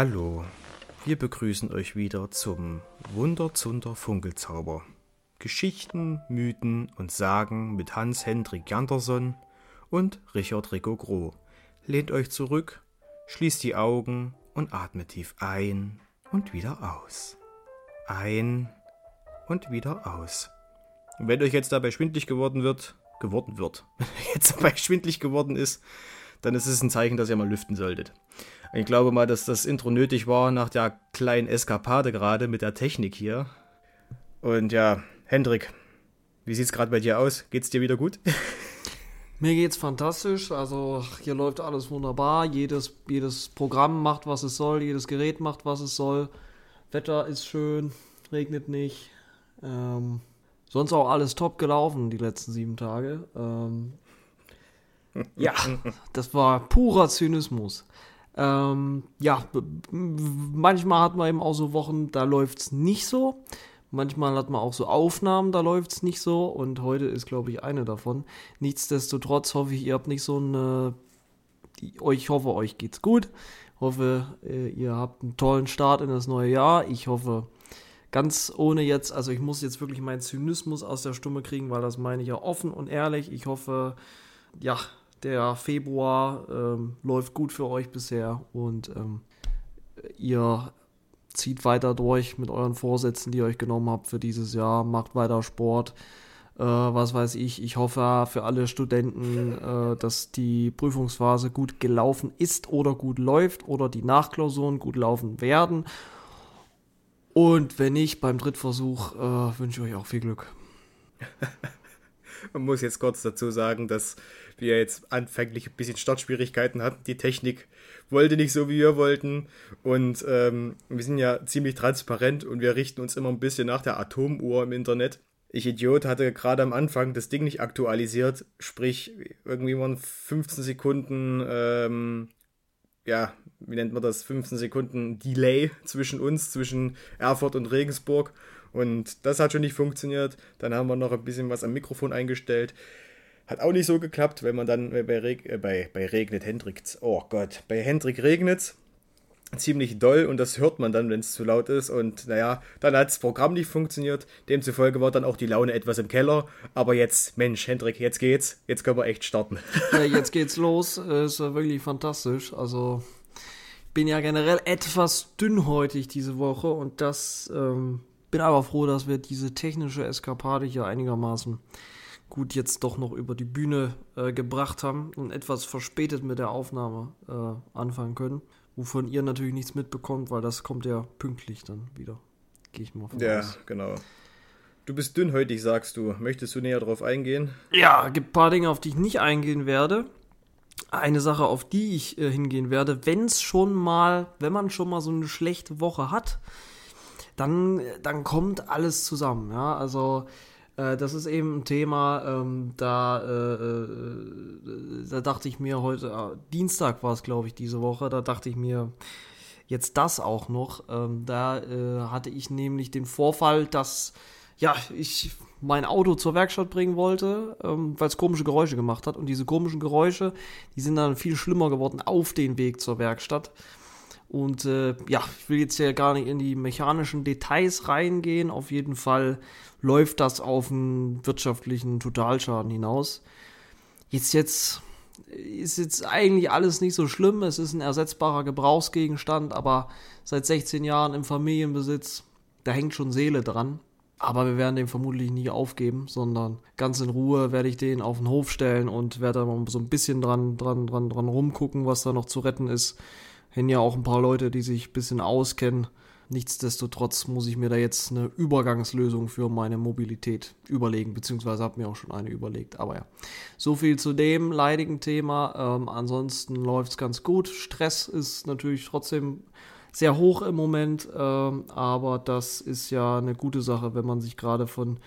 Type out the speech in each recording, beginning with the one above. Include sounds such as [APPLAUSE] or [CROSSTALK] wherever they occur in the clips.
Hallo, wir begrüßen euch wieder zum Wunderzunder Funkelzauber. Geschichten, Mythen und Sagen mit Hans-Hendrik Janderson und Richard Rico Groh. Lehnt euch zurück, schließt die Augen und atmet tief ein und wieder aus. Ein und wieder aus. Und wenn euch jetzt dabei schwindlig geworden wird, geworden wird, [LAUGHS] jetzt dabei schwindlig geworden ist, dann ist es ein Zeichen, dass ihr mal lüften solltet. Ich glaube mal, dass das Intro nötig war nach der kleinen Eskapade gerade mit der Technik hier. Und ja, Hendrik, wie sieht's gerade bei dir aus? Geht's dir wieder gut? [LAUGHS] Mir geht's fantastisch. Also hier läuft alles wunderbar. Jedes, jedes Programm macht, was es soll. Jedes Gerät macht, was es soll. Wetter ist schön, regnet nicht. Ähm, sonst auch alles top gelaufen die letzten sieben Tage. Ähm, ja, [LAUGHS] das war purer Zynismus. Ähm, ja, manchmal hat man eben auch so Wochen, da läuft's nicht so. Manchmal hat man auch so Aufnahmen, da läuft es nicht so. Und heute ist, glaube ich, eine davon. Nichtsdestotrotz hoffe ich, ihr habt nicht so eine. Ich hoffe, euch geht's gut. Ich hoffe, äh, ihr habt einen tollen Start in das neue Jahr. Ich hoffe, ganz ohne jetzt, also ich muss jetzt wirklich meinen Zynismus aus der Stimme kriegen, weil das meine ich ja offen und ehrlich. Ich hoffe, ja, der Februar ähm, läuft gut für euch bisher und ähm, ihr zieht weiter durch mit euren Vorsätzen, die ihr euch genommen habt für dieses Jahr, macht weiter Sport. Äh, was weiß ich, ich hoffe für alle Studenten, äh, dass die Prüfungsphase gut gelaufen ist oder gut läuft oder die Nachklausuren gut laufen werden. Und wenn nicht, beim Drittversuch äh, wünsche ich euch auch viel Glück. [LAUGHS] Man muss jetzt kurz dazu sagen, dass wir jetzt anfänglich ein bisschen Startschwierigkeiten hatten. Die Technik wollte nicht so, wie wir wollten. Und ähm, wir sind ja ziemlich transparent und wir richten uns immer ein bisschen nach der Atomuhr im Internet. Ich Idiot hatte gerade am Anfang das Ding nicht aktualisiert, sprich irgendwie waren 15 Sekunden, ähm, ja, wie nennt man das, 15 Sekunden Delay zwischen uns, zwischen Erfurt und Regensburg. Und das hat schon nicht funktioniert. Dann haben wir noch ein bisschen was am Mikrofon eingestellt. Hat auch nicht so geklappt, wenn man dann bei, Reg äh, bei, bei Regnet Hendricks, oh Gott, bei Hendrik regnet ziemlich doll und das hört man dann, wenn es zu laut ist. Und naja, dann hat das Programm nicht funktioniert. Demzufolge war dann auch die Laune etwas im Keller. Aber jetzt, Mensch, Hendrik, jetzt geht's. Jetzt können wir echt starten. [LAUGHS] Ja, jetzt geht's los. Ist wirklich fantastisch. Also, ich bin ja generell etwas dünnhäutig diese Woche und das ähm, bin aber froh, dass wir diese technische Eskapade hier einigermaßen gut jetzt doch noch über die Bühne äh, gebracht haben und etwas verspätet mit der Aufnahme äh, anfangen können. Wovon ihr natürlich nichts mitbekommt, weil das kommt ja pünktlich dann wieder. Gehe ich mal von Ja, aus. genau. Du bist dünnhäutig, sagst du. Möchtest du näher darauf eingehen? Ja, gibt ein paar Dinge, auf die ich nicht eingehen werde. Eine Sache, auf die ich äh, hingehen werde, wenn es schon mal, wenn man schon mal so eine schlechte Woche hat, dann, dann kommt alles zusammen. Ja, also äh, das ist eben ein Thema, ähm, da, äh, äh, da dachte ich mir heute, äh, Dienstag war es, glaube ich, diese Woche, da dachte ich mir, jetzt das auch noch. Ähm, da äh, hatte ich nämlich den Vorfall, dass ja, ich mein Auto zur Werkstatt bringen wollte, ähm, weil es komische Geräusche gemacht hat. Und diese komischen Geräusche, die sind dann viel schlimmer geworden auf den Weg zur Werkstatt. Und äh, ja, ich will jetzt ja gar nicht in die mechanischen Details reingehen. Auf jeden Fall läuft das auf einen wirtschaftlichen Totalschaden hinaus. Jetzt, jetzt ist jetzt eigentlich alles nicht so schlimm. Es ist ein ersetzbarer Gebrauchsgegenstand, aber seit 16 Jahren im Familienbesitz, da hängt schon Seele dran. Aber wir werden den vermutlich nie aufgeben, sondern ganz in Ruhe werde ich den auf den Hof stellen und werde da mal so ein bisschen dran, dran, dran, dran rumgucken, was da noch zu retten ist kennen ja auch ein paar Leute, die sich ein bisschen auskennen. Nichtsdestotrotz muss ich mir da jetzt eine Übergangslösung für meine Mobilität überlegen, beziehungsweise habe mir auch schon eine überlegt. Aber ja, so viel zu dem leidigen Thema. Ähm, ansonsten läuft es ganz gut. Stress ist natürlich trotzdem sehr hoch im Moment, ähm, aber das ist ja eine gute Sache, wenn man sich gerade von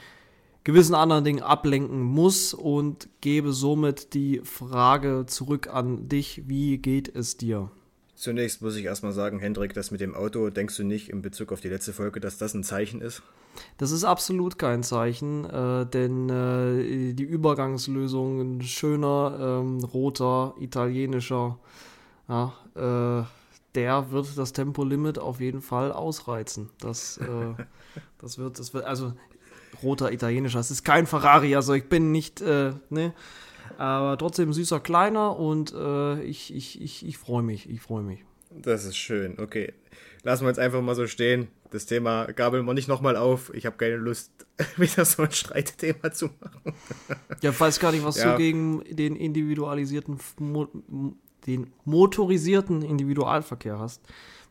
gewissen anderen Dingen ablenken muss und gebe somit die Frage zurück an dich, wie geht es dir? Zunächst muss ich erstmal sagen, Hendrik, das mit dem Auto, denkst du nicht in Bezug auf die letzte Folge, dass das ein Zeichen ist? Das ist absolut kein Zeichen, äh, denn äh, die Übergangslösung, ein schöner, ähm, roter, italienischer, ja, äh, der wird das Tempolimit auf jeden Fall ausreizen. Das, äh, [LAUGHS] das wird, das wird, also roter italienischer, das ist kein Ferrari, also ich bin nicht, äh, ne, aber trotzdem süßer kleiner und äh, ich, ich, ich, ich freue mich, ich freue mich. Das ist schön, okay. Lassen wir jetzt einfach mal so stehen. Das Thema gabeln wir nicht nochmal auf. Ich habe keine Lust, [LAUGHS] wieder so ein Streitthema zu machen. Ja, weiß gar nicht, was ja. du gegen den individualisierten, den motorisierten Individualverkehr hast.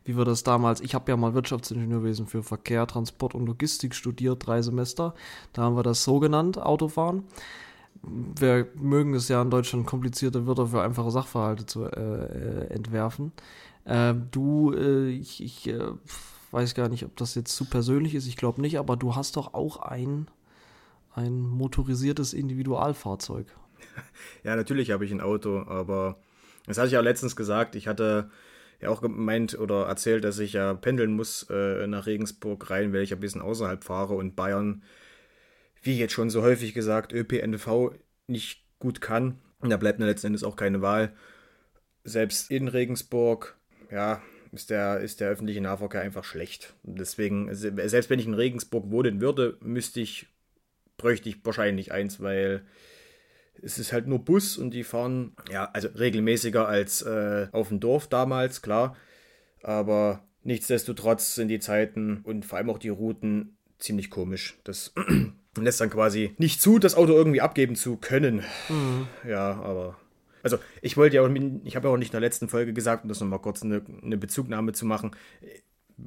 Wie wir das damals, ich habe ja mal Wirtschaftsingenieurwesen für Verkehr, Transport und Logistik studiert, drei Semester. Da haben wir das so genannt, Autofahren wir mögen es ja in Deutschland, komplizierte Wörter für einfache Sachverhalte zu äh, äh entwerfen. Äh, du, äh, ich, ich äh, weiß gar nicht, ob das jetzt zu persönlich ist, ich glaube nicht, aber du hast doch auch ein, ein motorisiertes Individualfahrzeug. [LAUGHS] Ja, natürlich habe ich ein Auto, aber das hatte ich auch letztens gesagt. Ich hatte ja auch gemeint oder erzählt, dass ich ja pendeln muss äh, nach Regensburg rein, weil ich ein bisschen außerhalb fahre und Bayern wie jetzt schon so häufig gesagt, ÖPNV nicht gut kann. Und da bleibt mir letzten Endes auch keine Wahl. Selbst in Regensburg, ja, ist der, ist der öffentliche Nahverkehr einfach schlecht. Deswegen, selbst wenn ich in Regensburg wohnen würde, müsste ich, bräuchte ich wahrscheinlich eins, weil es ist halt nur Bus und die fahren, ja, also regelmäßiger als äh, auf dem Dorf damals, klar. Aber nichtsdestotrotz sind die Zeiten und vor allem auch die Routen ziemlich komisch. Das lässt dann quasi nicht zu, das Auto irgendwie abgeben zu können. Mhm. Ja, aber. Also, ich wollte ja auch, ich habe ja auch nicht in der letzten Folge gesagt, um das nochmal kurz eine, eine Bezugnahme zu machen.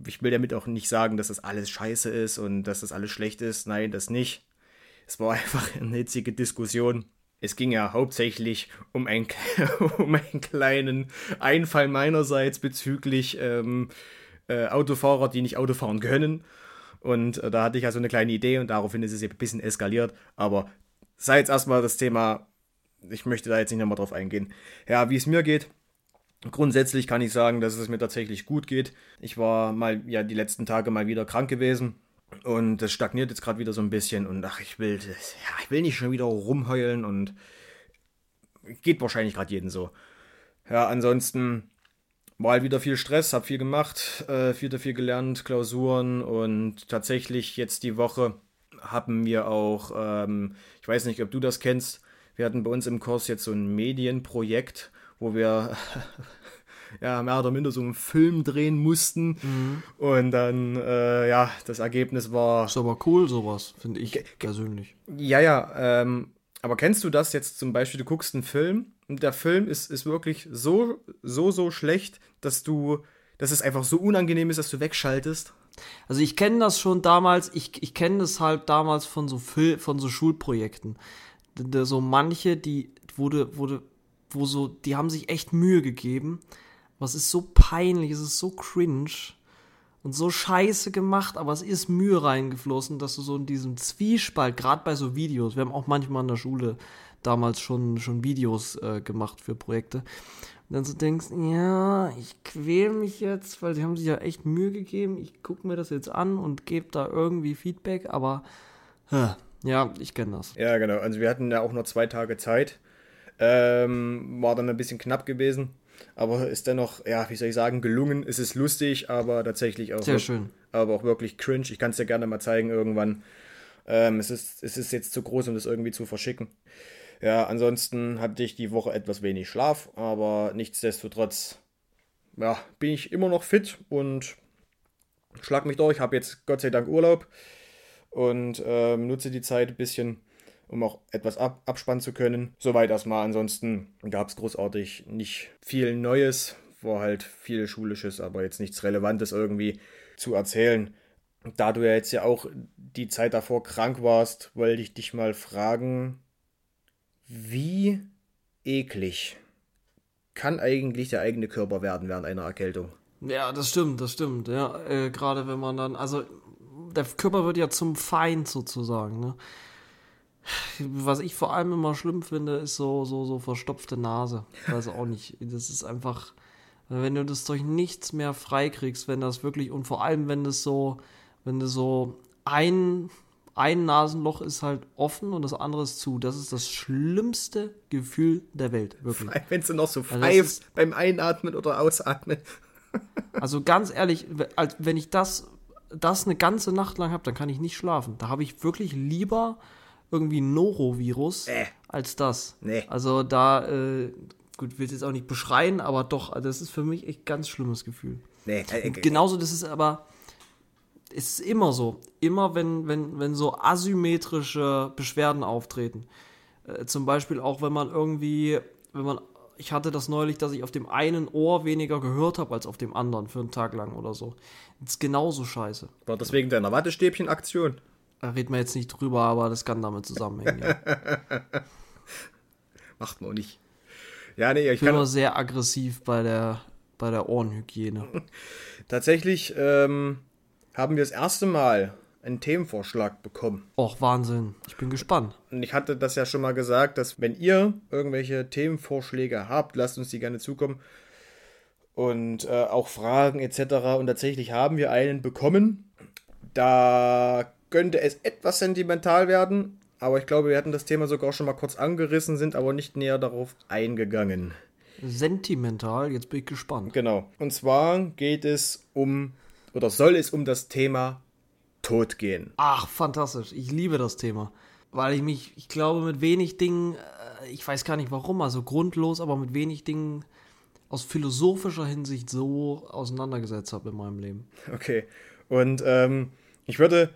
Ich will damit auch nicht sagen, dass das alles scheiße ist und dass das alles schlecht ist. Nein, das nicht. Es war [LAUGHS] einfach eine hitzige Diskussion. Es ging ja hauptsächlich um, ein, [LAUGHS] um einen kleinen Einfall meinerseits bezüglich ähm, äh, Autofahrer, die nicht Auto fahren können. Und äh, da hatte ich also eine kleine Idee und daraufhin ist es ein bisschen eskaliert. Aber sei jetzt erstmal das Thema, ich möchte da jetzt nicht nochmal drauf eingehen. Ja, wie es mir geht. Grundsätzlich kann ich sagen, dass es mir tatsächlich gut geht. Ich war mal, ja, die letzten Tage mal wieder krank gewesen. Und das stagniert jetzt gerade wieder so ein bisschen. Und ach, ich will, ja, ich will nicht schon wieder rumheulen und geht wahrscheinlich gerade jeden so. Ja, ansonsten war halt wieder viel Stress, hab viel gemacht, äh, viel, viel gelernt, Klausuren und tatsächlich jetzt die Woche haben wir auch, ähm, ich weiß nicht, ob du das kennst, wir hatten bei uns im Kurs jetzt so ein Medienprojekt, wo wir [LAUGHS] ja mehr oder minder so einen Film drehen mussten mhm. und dann äh, ja das Ergebnis war. Ist aber cool sowas, finde ich persönlich. Ja ja, ähm, aber kennst du das jetzt zum Beispiel? Du guckst einen Film und der Film ist, ist wirklich so, so, so schlecht, dass du, dass es einfach so unangenehm ist, dass du wegschaltest. Also ich kenne das schon damals, ich, ich kenne das halt damals von so Fil von so Schulprojekten. So manche, die wurde, wurde, wo so, die haben sich echt Mühe gegeben. Was ist so peinlich, es ist so cringe und so scheiße gemacht, aber es ist Mühe reingeflossen, dass du so in diesem Zwiespalt, gerade bei so Videos, wir haben auch manchmal in der Schule damals schon, schon Videos äh, gemacht für Projekte. Dann so denkst, ja, ich quäle mich jetzt, weil sie haben sich ja echt Mühe gegeben. Ich gucke mir das jetzt an und gebe da irgendwie Feedback, aber ja, ich kenne das. Ja, genau. Also wir hatten ja auch nur zwei Tage Zeit. Ähm, war dann ein bisschen knapp gewesen, aber ist dennoch, ja, wie soll ich sagen, gelungen. Es ist lustig, aber tatsächlich auch, Sehr schön. aber auch wirklich cringe. Ich kann es dir gerne mal zeigen irgendwann. Ähm, es, ist, es ist jetzt zu groß, um das irgendwie zu verschicken. Ja, ansonsten hatte ich die Woche etwas wenig Schlaf, aber nichtsdestotrotz ja, bin ich immer noch fit und schlag mich durch. Habe jetzt Gott sei Dank Urlaub und ähm, nutze die Zeit ein bisschen, um auch etwas ab abspannen zu können. Soweit erstmal. Ansonsten gab es großartig nicht viel Neues. War halt viel Schulisches, aber jetzt nichts Relevantes irgendwie zu erzählen. Da du ja jetzt ja auch die Zeit davor krank warst, wollte ich dich mal fragen, wie eklig kann eigentlich der eigene Körper werden während einer Erkältung? Ja, das stimmt, das stimmt. Ja, äh, gerade wenn man dann, also der Körper wird ja zum Feind sozusagen. Ne? Was ich vor allem immer schlimm finde, ist so so so verstopfte Nase. Ich weiß auch nicht. Das ist einfach, wenn du das durch nichts mehr freikriegst, wenn das wirklich und vor allem wenn das so, wenn du so ein ein Nasenloch ist halt offen und das andere ist zu. Das ist das schlimmste Gefühl der Welt, wirklich. Wenn du noch so also pfeifst beim Einatmen oder Ausatmen. [LAUGHS] Also ganz ehrlich, wenn ich das, das eine ganze Nacht lang habe, dann kann ich nicht schlafen. Da habe ich wirklich lieber irgendwie Norovirus Äh. als das. Nee. Also da, äh, gut, will es jetzt auch nicht beschreien, aber doch, das ist für mich echt ganz schlimmes Gefühl. Nee, äh, äh, Genauso, das ist aber, es ist immer so. Immer wenn, wenn, wenn so asymmetrische Beschwerden auftreten. Äh, zum Beispiel auch, wenn man irgendwie, wenn man, ich hatte das neulich, dass ich auf dem einen Ohr weniger gehört habe als auf dem anderen für einen Tag lang oder so. Das ist genauso scheiße. war das wegen deiner Wattestäbchen-Aktion? Da reden wir jetzt nicht drüber, aber das kann damit zusammenhängen. Ja. [LAUGHS] Macht man auch nicht. Ja, nee, ich bin immer sehr aggressiv bei der, bei der Ohrenhygiene. [LAUGHS] tatsächlich ähm, haben wir das erste Mal einen Themenvorschlag bekommen. Och, Wahnsinn. Ich bin gespannt. Und ich hatte das ja schon mal gesagt, dass wenn ihr irgendwelche Themenvorschläge habt, lasst uns die gerne zukommen. Und äh, auch Fragen etc. Und tatsächlich haben wir einen bekommen. Da könnte es etwas sentimental werden, aber ich glaube, wir hatten das Thema sogar schon mal kurz angerissen, sind aber nicht näher darauf eingegangen. Sentimental, jetzt bin ich gespannt. Genau. Und zwar geht es um, oder soll es um das Thema Tod gehen. Ach, fantastisch. Ich liebe das Thema. Weil ich mich, ich glaube, mit wenig Dingen, äh, ich weiß gar nicht warum, also grundlos, aber mit wenig Dingen aus philosophischer Hinsicht so auseinandergesetzt habe in meinem Leben. Okay. Und ähm, ich würde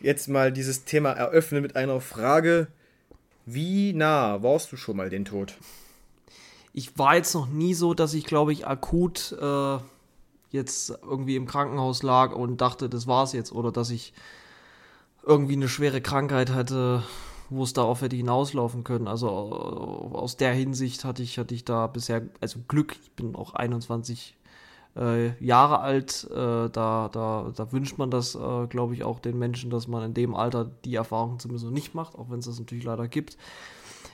jetzt mal dieses Thema eröffnen mit einer Frage. Wie nah warst du schon mal den Tod? Ich war jetzt noch nie so, dass ich, glaube ich, akut äh, jetzt irgendwie im Krankenhaus lag und dachte, das war's jetzt. Oder dass ich irgendwie eine schwere Krankheit hatte, wo es darauf hätte hinauslaufen können. Also äh, aus der Hinsicht hatte ich, hatte ich da bisher, also Glück, ich bin auch 21 äh, Jahre alt, äh, da, da, da wünscht man das, äh, glaube ich, auch den Menschen, dass man in dem Alter die Erfahrung zumindest noch nicht macht, auch wenn es das natürlich leider gibt.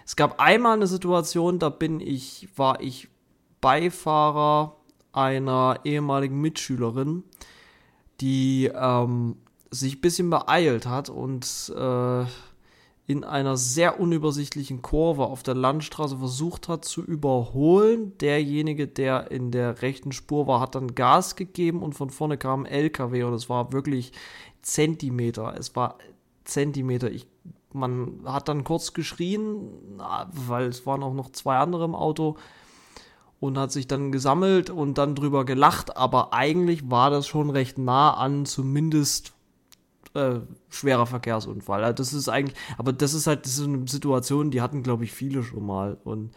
Es gab einmal eine Situation, da bin ich, war ich Beifahrer einer ehemaligen Mitschülerin, die ähm, sich ein bisschen beeilt hat und äh, in einer sehr unübersichtlichen Kurve auf der Landstraße versucht hat zu überholen. Derjenige, der in der rechten Spur war, hat dann Gas gegeben und von vorne kam ein LKW und es war wirklich Zentimeter. Es war Zentimeter. Ich, man hat dann kurz geschrien, weil es waren auch noch zwei andere im Auto und hat sich dann gesammelt und dann drüber gelacht, aber eigentlich war das schon recht nah an zumindest äh, schwerer Verkehrsunfall. Also das ist eigentlich, aber das ist halt das ist eine Situation, die hatten, glaube ich, viele schon mal. Und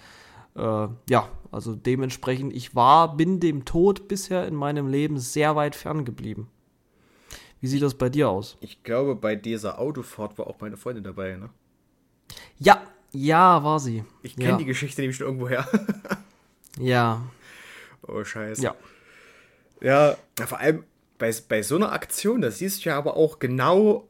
äh, ja, also dementsprechend, ich war, bin dem Tod bisher in meinem Leben sehr weit fern geblieben. Wie sieht das bei dir aus? Ich glaube, bei dieser Autofahrt war auch meine Freundin dabei, ne? Ja, ja, war sie. Ich kenne ja. die Geschichte nämlich schon irgendwo her. [LAUGHS] Ja, oh, scheiße. ja. Ja, ja, vor allem bei, bei so einer Aktion, da siehst du ja aber auch genau,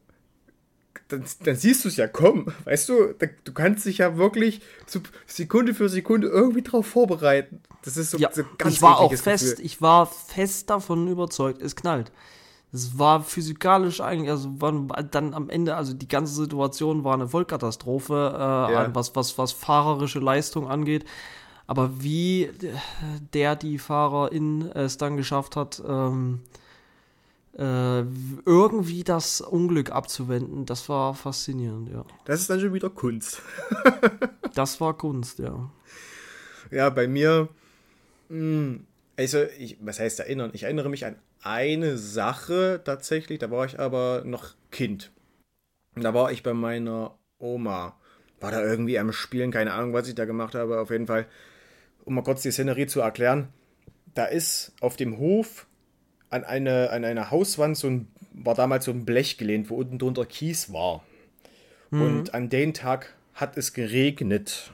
dann, dann siehst du es ja kommen. Weißt du, da, du kannst dich ja wirklich so Sekunde für Sekunde irgendwie drauf vorbereiten. Das ist so, Ja, so ganz ich war auch fest, Gefühl. ich war fest davon überzeugt, es knallt. Es war physikalisch eigentlich, also war dann am Ende, also die ganze Situation war eine Vollkatastrophe, äh, an was, was, was fahrerische Leistung angeht. Aber wie der, die Fahrerin es dann geschafft hat, ähm, äh, irgendwie das Unglück abzuwenden, das war faszinierend, ja. Das ist dann schon wieder Kunst. [LAUGHS] Das war Kunst, ja. Ja, bei mir, mh, also, ich, was heißt erinnern? Ich erinnere mich an eine Sache tatsächlich, da war ich aber noch Kind. Da war ich bei meiner Oma. War da irgendwie am Spielen, keine Ahnung, was ich da gemacht habe. Auf jeden Fall, um mal kurz die Szenerie zu erklären. Da ist auf dem Hof an eine, an eine Hauswand so ein, war damals so ein Blech gelehnt, wo unten drunter Kies war. Und an den Tag hat es geregnet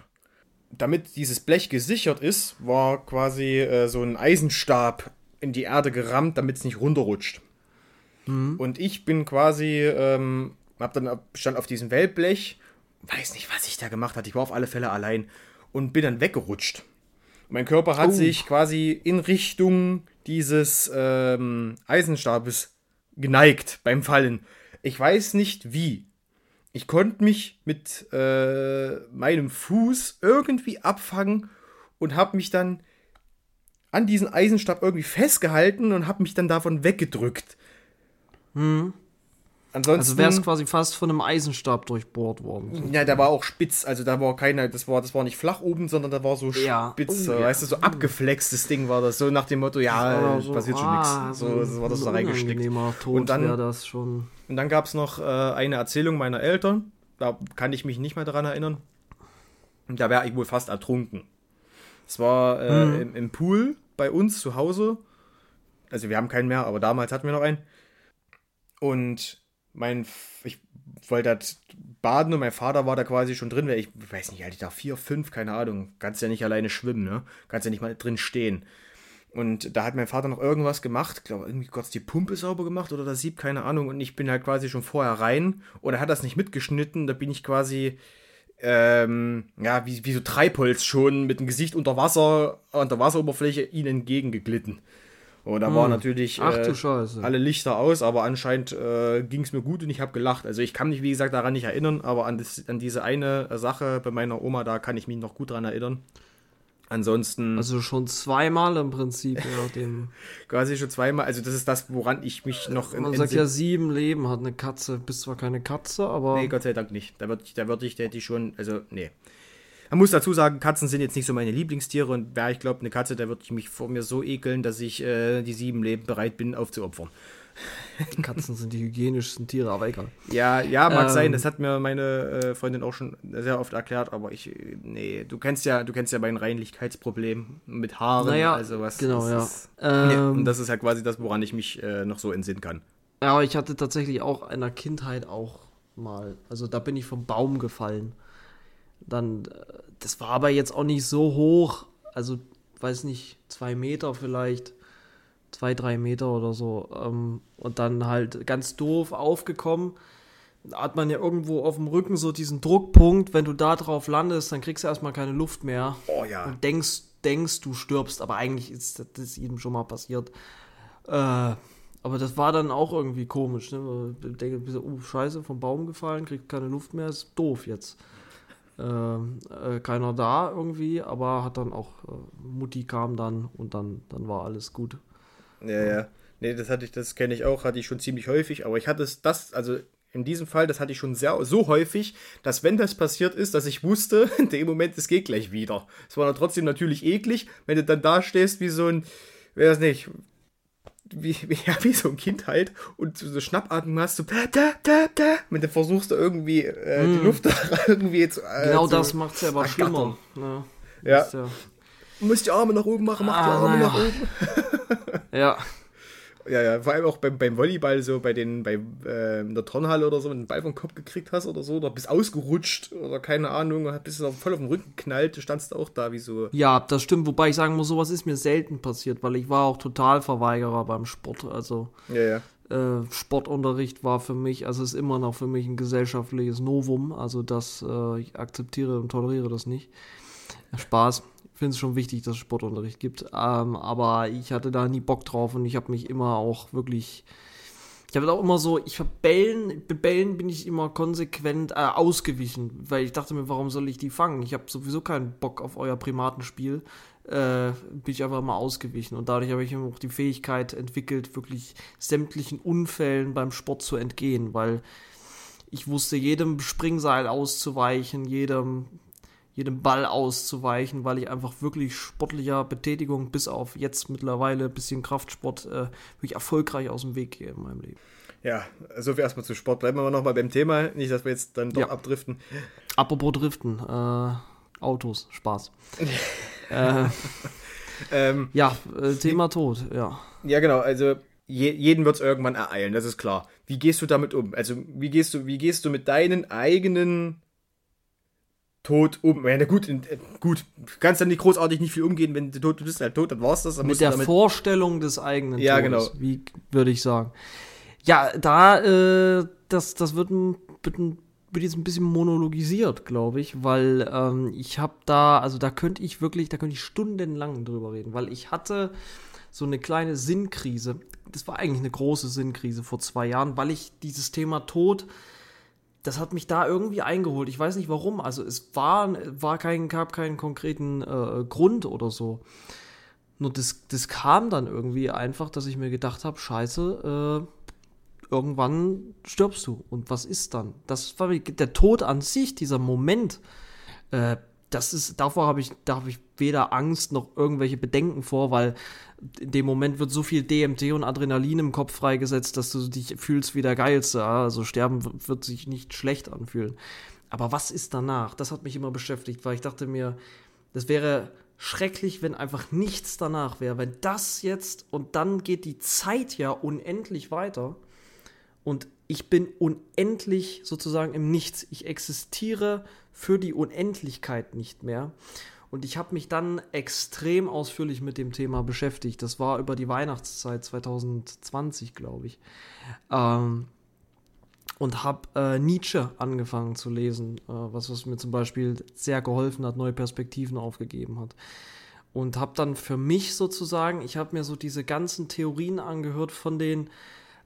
damit dieses Blech gesichert ist, war quasi äh, so ein Eisenstab in die Erde gerammt, damit es nicht runterrutscht. Und ich bin quasi, ähm, hab dann stand auf diesem Wellblech, weiß nicht, was ich da gemacht hatte, ich war auf alle Fälle allein und bin dann weggerutscht. Mein Körper hat Oh. sich quasi in Richtung dieses ähm, Eisenstabes geneigt beim Fallen. Ich weiß nicht wie. Ich konnte mich mit äh, meinem Fuß irgendwie abfangen und habe mich dann an diesen Eisenstab irgendwie festgehalten und habe mich dann davon weggedrückt. Hm. Ansonsten, Also wär's quasi fast von einem Eisenstab durchbohrt worden. ja, da war auch spitz, also da war keine, das war, das war nicht flach oben, sondern da war so Ja. spitz, Oh, so, ja. weißt du, so abgeflextes Ding war das, so nach dem Motto, ja, Oder passiert schon ah, nichts. So, so war das so ein reingesteckt. Und dann- wäre das schon. Und dann gab es noch äh, eine Erzählung meiner Eltern, da kann ich mich nicht mehr dran erinnern. Da wäre ich wohl fast ertrunken. Es war äh, Mhm. im, im Pool bei uns zu Hause. Also wir haben keinen mehr, aber damals hatten wir noch einen. Und mein, ich wollte halt baden und mein Vater war da quasi schon drin, weil ich weiß nicht, alt ich da vier, fünf, keine Ahnung. Kannst ja nicht alleine schwimmen, ne? Kannst ja nicht mal drin stehen. Und da hat mein Vater noch irgendwas gemacht, glaube irgendwie kurz die Pumpe sauber gemacht oder das Sieb, keine Ahnung. Und ich bin halt quasi schon vorher rein und er hat das nicht mitgeschnitten. Da bin ich quasi, ähm, ja, wie, wie so Treibholz schon mit dem Gesicht unter Wasser, an Wasseroberfläche ihnen entgegengeglitten. Und da war natürlich Hm. Ach du äh, alle Lichter aus, aber anscheinend äh, ging es mir gut und ich habe gelacht. Also ich kann mich, wie gesagt, daran nicht erinnern, aber an, das, an diese eine äh, Sache bei meiner Oma, da kann ich mich noch gut dran erinnern. Ansonsten Also schon zweimal im Prinzip, ja, [LAUGHS] dem. quasi schon zweimal. Also das ist das, woran ich mich noch in, Man sagt ja, sieben Leben hat eine Katze. Bist zwar keine Katze, aber. Nee, Gott sei Dank nicht. Da würde ich, da würd ich, da hätte ich schon, also, nee. Man muss dazu sagen, Katzen sind jetzt nicht so meine Lieblingstiere und wäre ich glaube eine Katze, da würde ich mich vor mir so ekeln, dass ich äh, die sieben Leben bereit bin aufzuopfern. [LAUGHS] Katzen sind die hygienischsten Tiere, aber egal. Ja, ja, mag Ähm. sein, das hat mir meine äh, Freundin auch schon sehr oft erklärt, aber ich, nee, du kennst ja, du kennst ja mein Reinlichkeitsproblem mit Haaren, Naja, also was. genau, das ja. Ist, nee, Ähm, und das ist ja quasi das, woran ich mich äh, noch so entsinnen kann. Ja, aber ich hatte tatsächlich auch in der Kindheit auch mal. Also da bin ich vom Baum gefallen. Dann, äh, das war aber jetzt auch nicht so hoch. Also, weiß nicht, zwei Meter vielleicht. Zwei, drei Meter oder so. Ähm, und dann halt ganz doof aufgekommen. Da hat man ja irgendwo auf dem Rücken so diesen Druckpunkt. Wenn du da drauf landest, dann kriegst du erstmal keine Luft mehr. Oh ja. Und denkst, denkst, du stirbst. Aber eigentlich ist das, ist jedem schon mal passiert. Äh, aber das war dann auch irgendwie komisch. Ne? Ich denke, oh, scheiße, vom Baum gefallen, kriegt keine Luft mehr, ist doof jetzt. Ähm, äh, keiner da irgendwie, aber hat dann auch, äh, Mutti kam dann und dann, dann war alles gut. Ja, ja. Nee, das hatte ich, das kenne ich auch, hatte ich schon ziemlich häufig, aber ich hatte es, das, also in diesem Fall, das hatte ich schon sehr, so häufig, dass wenn das passiert ist, dass ich wusste, [LAUGHS] in dem Moment, es geht gleich wieder. Es war dann trotzdem natürlich eklig, wenn du dann da stehst wie so ein, das nicht, wie, wie, [LAUGHS] ja, wie so ein Kind halt und so Schnappatmung hast, so da, da, da, da, wenn du versuchst, irgendwie äh, die Luft [LAUGHS] irgendwie zu. Äh, genau zu, das macht es ja aber schlimmer. Ne? Ja. Ja. Du musst die Arme nach oben machen, mach die Ah, Arme naja. nach oben. [LAUGHS] ja. Ja, ja, vor allem auch beim, beim Volleyball, so bei den, bei äh, in der Turnhalle oder so, wenn du den Ball vom Kopf gekriegt hast oder so, oder bist ausgerutscht oder keine Ahnung, bist du voll auf den Rücken geknallt, du standst auch da wie so. Ja, das stimmt, wobei ich sagen muss, sowas ist mir selten passiert, weil ich war auch total Verweigerer beim Sport. Also Ja, ja. äh, Sportunterricht war für mich, also ist immer noch für mich ein gesellschaftliches Novum. Also das, äh, ich akzeptiere und toleriere das nicht. Spaß. Finde es schon wichtig, dass es Sportunterricht gibt. Ähm, aber ich hatte da nie Bock drauf und ich habe mich immer auch wirklich. Ich habe auch immer so, ich bei Bällen bin ich immer konsequent äh, ausgewichen, weil ich dachte mir, warum soll ich die fangen? Ich habe sowieso keinen Bock auf euer Primatenspiel. Äh, bin ich einfach mal ausgewichen. Und dadurch habe ich auch die Fähigkeit entwickelt, wirklich sämtlichen Unfällen beim Sport zu entgehen, weil ich wusste, jedem Springseil auszuweichen, jedem, jedem Ball auszuweichen, weil ich einfach wirklich sportlicher Betätigung bis auf jetzt mittlerweile ein bisschen Kraftsport äh, wirklich erfolgreich aus dem Weg gehe in meinem Leben. Ja, so viel erstmal zu Sport. Bleiben wir nochmal beim Thema, nicht, dass wir jetzt dann doch Ja. abdriften. Apropos Driften, äh, Autos, Spaß. [LAUGHS] äh, Ähm, ja, äh, Thema Tod, ja. ja, genau, also je, jeden wird es irgendwann ereilen, das ist klar. Wie gehst du damit um? Also, wie gehst du, wie gehst du mit deinen eigenen Tod um? Ja, gut, äh, gut, du kannst dann nicht großartig nicht viel umgehen, wenn du tot du bist, halt tot, dann war's das. Dann Mit der Vorstellung des eigenen Ja, Todes, genau. wie würde ich sagen. Ja, da, äh, das, das wird, wird, wird jetzt ein bisschen monologisiert, glaube ich, weil ähm, ich habe da, also da könnte ich wirklich, da könnte ich stundenlang drüber reden, weil ich hatte so eine kleine Sinnkrise. Das war eigentlich eine große Sinnkrise vor zwei Jahren, weil ich dieses Thema Tod, das hat mich da irgendwie eingeholt. Ich weiß nicht warum. Also es war, war kein, gab keinen konkreten äh, Grund oder so. Nur das, das kam dann irgendwie einfach, dass ich mir gedacht habe, scheiße, äh, irgendwann stirbst du. Und was ist dann? Das war der Tod an sich, dieser Moment, äh, das ist, davor habe ich, da habe ich weder Angst noch irgendwelche Bedenken vor, weil in dem Moment wird so viel DMT und Adrenalin im Kopf freigesetzt, dass du dich fühlst wie der Geilste. Also sterben wird sich nicht schlecht anfühlen. Aber was ist danach? Das hat mich immer beschäftigt, weil ich dachte mir, das wäre schrecklich, wenn einfach nichts danach wäre. Wenn das jetzt und dann geht die Zeit ja unendlich weiter und ich bin unendlich sozusagen im Nichts. Ich existiere für die Unendlichkeit nicht mehr. Und ich habe mich dann extrem ausführlich mit dem Thema beschäftigt. Das war über die Weihnachtszeit 2020, glaube ich. Ähm, und habe äh, Nietzsche angefangen zu lesen, äh, was, was mir zum Beispiel sehr geholfen hat, neue Perspektiven aufgegeben hat. Und habe dann für mich sozusagen, ich habe mir so diese ganzen Theorien angehört von den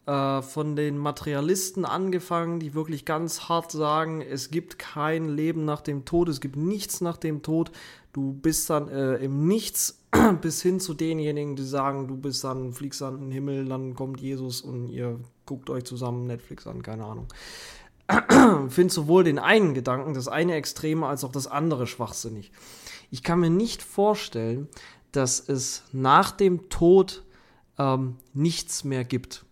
äh, von den Materialisten angefangen, die wirklich ganz hart sagen, es gibt kein Leben nach dem Tod, es gibt nichts nach dem Tod. Du bist dann äh, im Nichts [CLEARS THROAT] bis hin zu denjenigen, die sagen, du bist dann, fliegst dann in den Himmel, dann kommt Jesus und ihr guckt euch zusammen Netflix an, keine Ahnung. [CLEARS THROAT] Finde sowohl den einen Gedanken, das eine Extreme, als auch das andere schwachsinnig. Ich kann mir nicht vorstellen, dass es nach dem Tod ähm, nichts mehr gibt.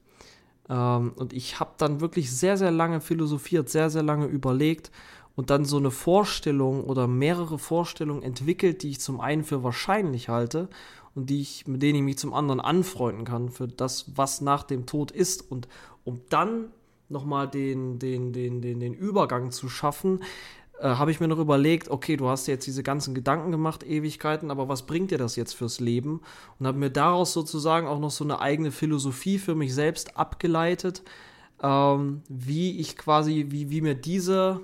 Ähm, und ich habe dann wirklich sehr, sehr lange philosophiert, sehr, sehr lange überlegt und dann so eine Vorstellung oder mehrere Vorstellungen entwickelt, die ich zum einen für wahrscheinlich halte und die ich, mit denen ich mich zum anderen anfreunden kann für das, was nach dem Tod ist. Und um dann nochmal den, den, den, den, den Übergang zu schaffen, äh, habe ich mir noch überlegt, okay, du hast jetzt diese ganzen Gedanken gemacht, Ewigkeiten, aber was bringt dir das jetzt fürs Leben? Und habe mir daraus sozusagen auch noch so eine eigene Philosophie für mich selbst abgeleitet, ähm, wie ich quasi, wie, wie mir diese,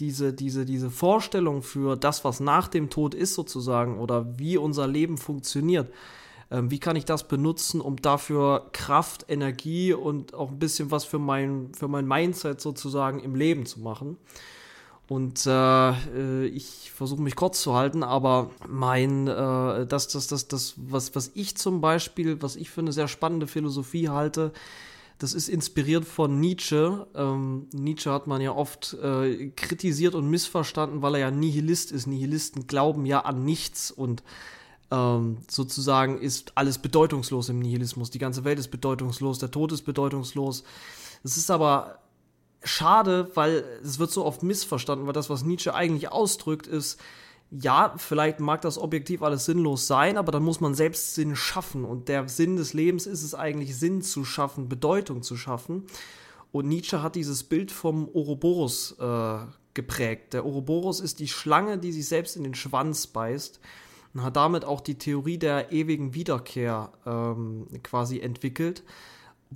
diese, diese, diese Vorstellung für das, was nach dem Tod ist sozusagen, oder wie unser Leben funktioniert, ähm, wie kann ich das benutzen, um dafür Kraft, Energie und auch ein bisschen was für mein, für mein Mindset sozusagen im Leben zu machen. Und äh, ich versuche mich kurz zu halten, aber mein, äh, das, das, das, das, was, was ich zum Beispiel, was ich für eine sehr spannende Philosophie halte, das ist inspiriert von Nietzsche. Ähm, Nietzsche hat man ja oft äh, kritisiert und missverstanden, weil er ja Nihilist ist. Nihilisten glauben ja an nichts und ähm, sozusagen ist alles bedeutungslos im Nihilismus. Die ganze Welt ist bedeutungslos, der Tod ist bedeutungslos. Es ist aber schade, weil es wird so oft missverstanden, weil das, was Nietzsche eigentlich ausdrückt, ist, ja, vielleicht mag das objektiv alles sinnlos sein, aber dann muss man selbst Sinn schaffen. Und der Sinn des Lebens ist es eigentlich, Sinn zu schaffen, Bedeutung zu schaffen. Und Nietzsche hat dieses Bild vom Ouroboros äh, geprägt. Der Ouroboros ist die Schlange, die sich selbst in den Schwanz beißt und hat damit auch die Theorie der ewigen Wiederkehr ähm, quasi entwickelt